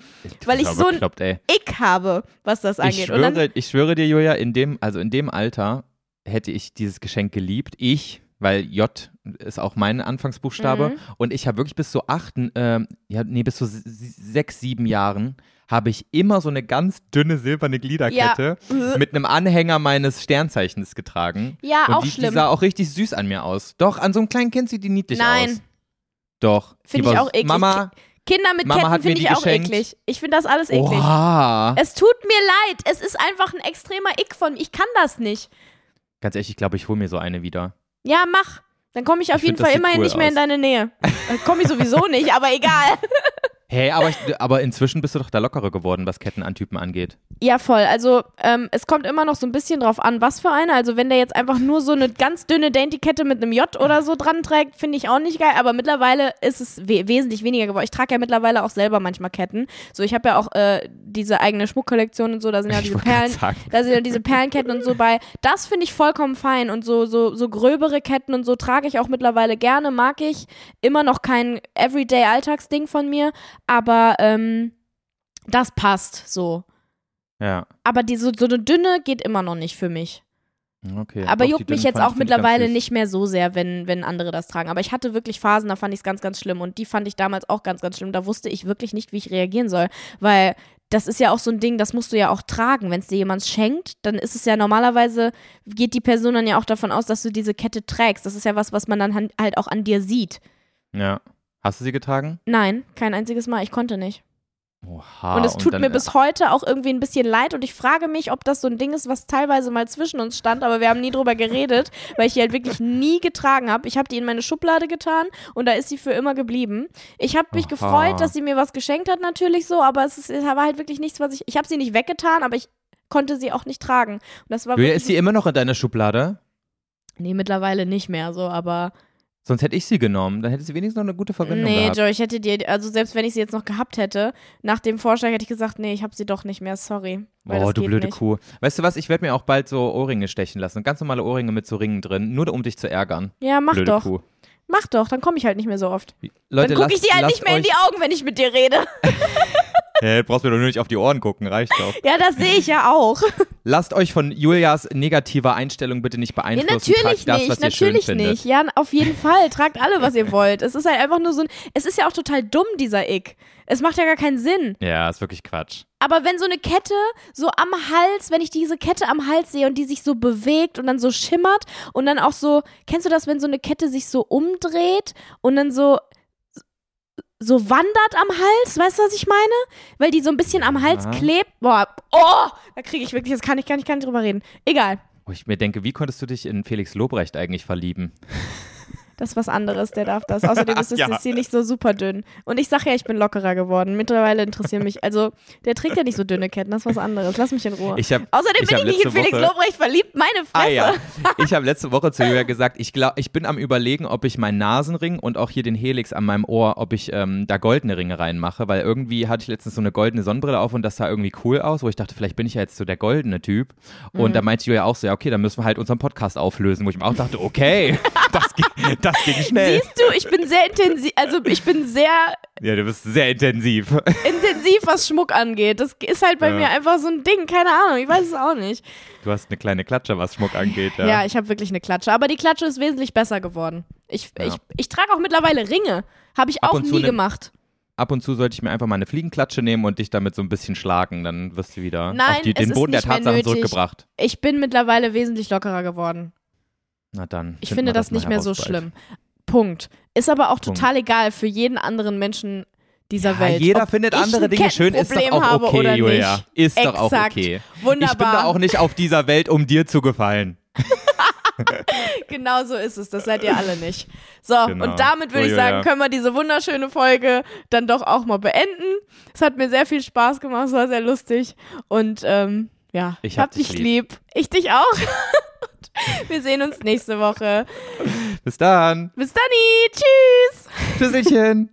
weil ich so ein bekloppt, ey. Ick habe, was das Ich angeht. Und dann, schwöre, ich schwöre dir, Julia, in dem, also in dem Alter hätte ich dieses Geschenk geliebt. Ich, weil J ist auch mein Anfangsbuchstabe. Mhm. Und ich habe wirklich bis zu acht, ähm, ja, nee, bis zu sechs, sieben Jahren habe ich immer so eine ganz dünne silberne Gliederkette Ja. mit einem Anhänger meines Sternzeichens getragen. ja, Und auch die, die schlimm. sah auch richtig süß an mir aus. Doch, an so einem kleinen Kind sieht die niedlich Nein. aus. Doch. Die Finde ich auch eklig. Mama, Kinder mit Mama Ketten finde die ich auch geschenkt. eklig. Ich finde das alles eklig. Oha. Es tut mir leid. Es ist einfach ein extremer Ick von mir. Ich kann das nicht. Ganz ehrlich, ich glaube, ich hole mir so eine wieder. Ja, mach. Dann komme ich auf Ich jeden Fall immerhin cool nicht mehr in aus. deine Nähe. Komme ich sowieso nicht, aber egal. [laughs] Hey, aber, ich, aber inzwischen bist du doch da lockerer geworden, was Kettenantypen angeht. Ja, voll. Also ähm, es kommt immer noch so ein bisschen drauf an, was für eine. Also wenn der jetzt einfach nur so eine ganz dünne Dainty-Kette mit einem J oder so dran trägt, finde ich auch nicht geil. Aber mittlerweile ist es we wesentlich weniger geworden. Ich trage ja mittlerweile auch selber manchmal Ketten. So, ich habe ja auch äh, diese eigene Schmuckkollektion und so. Da sind ja diese Perlen, da sind ja diese Perlenketten und so bei. Das finde ich vollkommen fein. Und so, so, so gröbere Ketten und so trage ich auch mittlerweile gerne, mag ich. Immer noch kein Everyday-Alltagsding von mir. Aber ähm, das passt so. Ja, Aber die, so, so eine dünne geht immer noch nicht für mich. okay. Aber Doch, juckt mich jetzt auch mittlerweile nicht mehr so sehr, wenn, wenn andere das tragen. Aber ich hatte wirklich Phasen, da fand ich es ganz, ganz schlimm. Und die fand ich damals auch ganz, ganz schlimm. Da wusste ich wirklich nicht, wie ich reagieren soll. Weil das ist ja auch so ein Ding, das musst du ja auch tragen. Wenn es dir jemand schenkt, dann ist es ja normalerweise, geht die Person dann ja auch davon aus, dass du diese Kette trägst. Das ist ja was, was man dann halt auch an dir sieht. Ja. Hast du sie getragen? Nein, kein einziges Mal. Ich konnte nicht. Oha. Und es tut dann- mir bis heute auch irgendwie ein bisschen leid und ich frage mich, ob das so ein Ding ist, was teilweise mal zwischen uns stand, aber wir haben nie drüber geredet, [laughs] weil ich die halt wirklich nie getragen habe. Ich habe die in meine Schublade getan und da ist sie für immer geblieben. Ich habe mich Aha. gefreut, dass sie mir was geschenkt hat, natürlich so, aber es, ist, es war halt wirklich nichts, was ich. Ich habe sie nicht weggetan, aber ich konnte sie auch nicht tragen. Und das war Julia, ist sie immer noch in deiner Schublade? Nee, mittlerweile nicht mehr so, aber. Sonst hätte ich sie genommen. Dann hätte sie wenigstens noch eine gute Verwendung Nee, gehabt. Joe, ich hätte dir, also selbst wenn ich sie jetzt noch gehabt hätte, nach dem Vorschlag hätte ich gesagt, nee, ich habe sie doch nicht mehr, sorry. Oh, du blöde nicht. Kuh. Weißt du was, ich werde mir auch bald so Ohrringe stechen lassen. Ganz normale Ohrringe mit so Ringen drin, nur um dich zu ärgern. Ja, mach blöde doch. Kuh. Mach doch, dann komme ich halt nicht mehr so oft. Leute, dann gucke ich dir halt nicht mehr in die Augen, wenn ich mit dir rede. [laughs] Hä, brauchst mir doch nur nicht auf die Ohren gucken, reicht doch. Ja, das sehe ich ja auch. [laughs] Lasst euch von Julias negativer Einstellung bitte nicht Ja, beeinflussen. natürlich Tragt das, nicht, schön natürlich findet. nicht. Ja, auf jeden Fall. Tragt alle, was ihr wollt. Es ist halt einfach nur so ein. Es ist ja auch total dumm, dieser Ick. Es macht ja gar keinen Sinn. Ja, ist wirklich Quatsch. Aber wenn so eine Kette so am Hals, wenn ich diese Kette am Hals sehe und die sich so bewegt und dann so schimmert und dann auch so, kennst du das, wenn so eine Kette sich so umdreht und dann so so wandert am Hals, weißt du, was ich meine? Weil die so ein bisschen am Hals Ja. klebt. Boah, oh, da kriege ich wirklich, das kann ich gar nicht, gar nicht drüber reden. Egal, Wo ich mir denke, wie konntest du dich in Felix Lobrecht eigentlich verlieben? Das ist was anderes, der darf das. Außerdem [laughs] ist es Ja. hier nicht so super dünn. Und ich sage ja, ich bin lockerer geworden. Mittlerweile interessieren mich, also der trägt ja nicht so dünne Ketten, das ist was anderes. Lass mich in Ruhe. Ich hab, Außerdem ich bin ich nicht in Felix Woche- Lobrecht verliebt, meine Fresse. Ah ja, ich habe letzte Woche zu Julia gesagt, ich glaube, ich bin am überlegen, ob ich meinen Nasenring und auch hier den Helix an meinem Ohr, ob ich ähm, da goldene Ringe reinmache, weil irgendwie hatte ich letztens so eine goldene Sonnenbrille auf und das sah irgendwie cool aus, wo ich dachte, vielleicht bin ich ja jetzt so der goldene Typ. Und Mhm. da meinte Julia auch so, ja okay, dann müssen wir halt unseren Podcast auflösen, wo ich mir auch dachte, okay, [laughs] das, ging, das ging schnell. Siehst du, ich bin sehr intensiv, also ich bin sehr Ja, du bist sehr intensiv. intensiv, was Schmuck angeht. Das ist halt bei Ja. mir einfach so ein Ding, keine Ahnung, ich weiß es auch nicht. Du hast eine kleine Klatsche, was Schmuck angeht. Ja, Ja, ich habe wirklich eine Klatsche, aber die Klatsche ist wesentlich besser geworden. Ich, Ja. ich, ich trage auch mittlerweile Ringe, habe ich Ab auch nie ne- gemacht. Ab und zu sollte ich mir einfach mal eine Fliegenklatsche nehmen und dich damit so ein bisschen schlagen, dann wirst du wieder Nein, auf die, den Boden der Tatsachen zurückgebracht. Ich bin mittlerweile wesentlich lockerer geworden. Na dann. Ich finde das mal nicht mehr so bald. schlimm. Punkt. Ist aber auch Punkt. total egal für jeden anderen Menschen dieser Ja, Welt. jeder Ob findet andere Dinge schön, ist doch auch okay, oder Julia. Nicht. Ist doch auch Exakt. okay. Wunderbar. Ich bin da auch nicht auf dieser Welt, um dir zu gefallen. [laughs] Genau so ist es, das seid ihr alle nicht. So, Genau. und damit würde ich sagen, können wir diese wunderschöne Folge dann doch auch mal beenden. Es hat mir sehr viel Spaß gemacht, es war sehr lustig. Und ähm, ja, Ich hab dich dich lieb. Ich dich auch. [laughs] [laughs] Wir sehen uns nächste Woche. Bis dann. Bis dann, tschüss. Tschüsschen.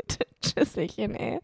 [laughs] Tschüsschen, ey.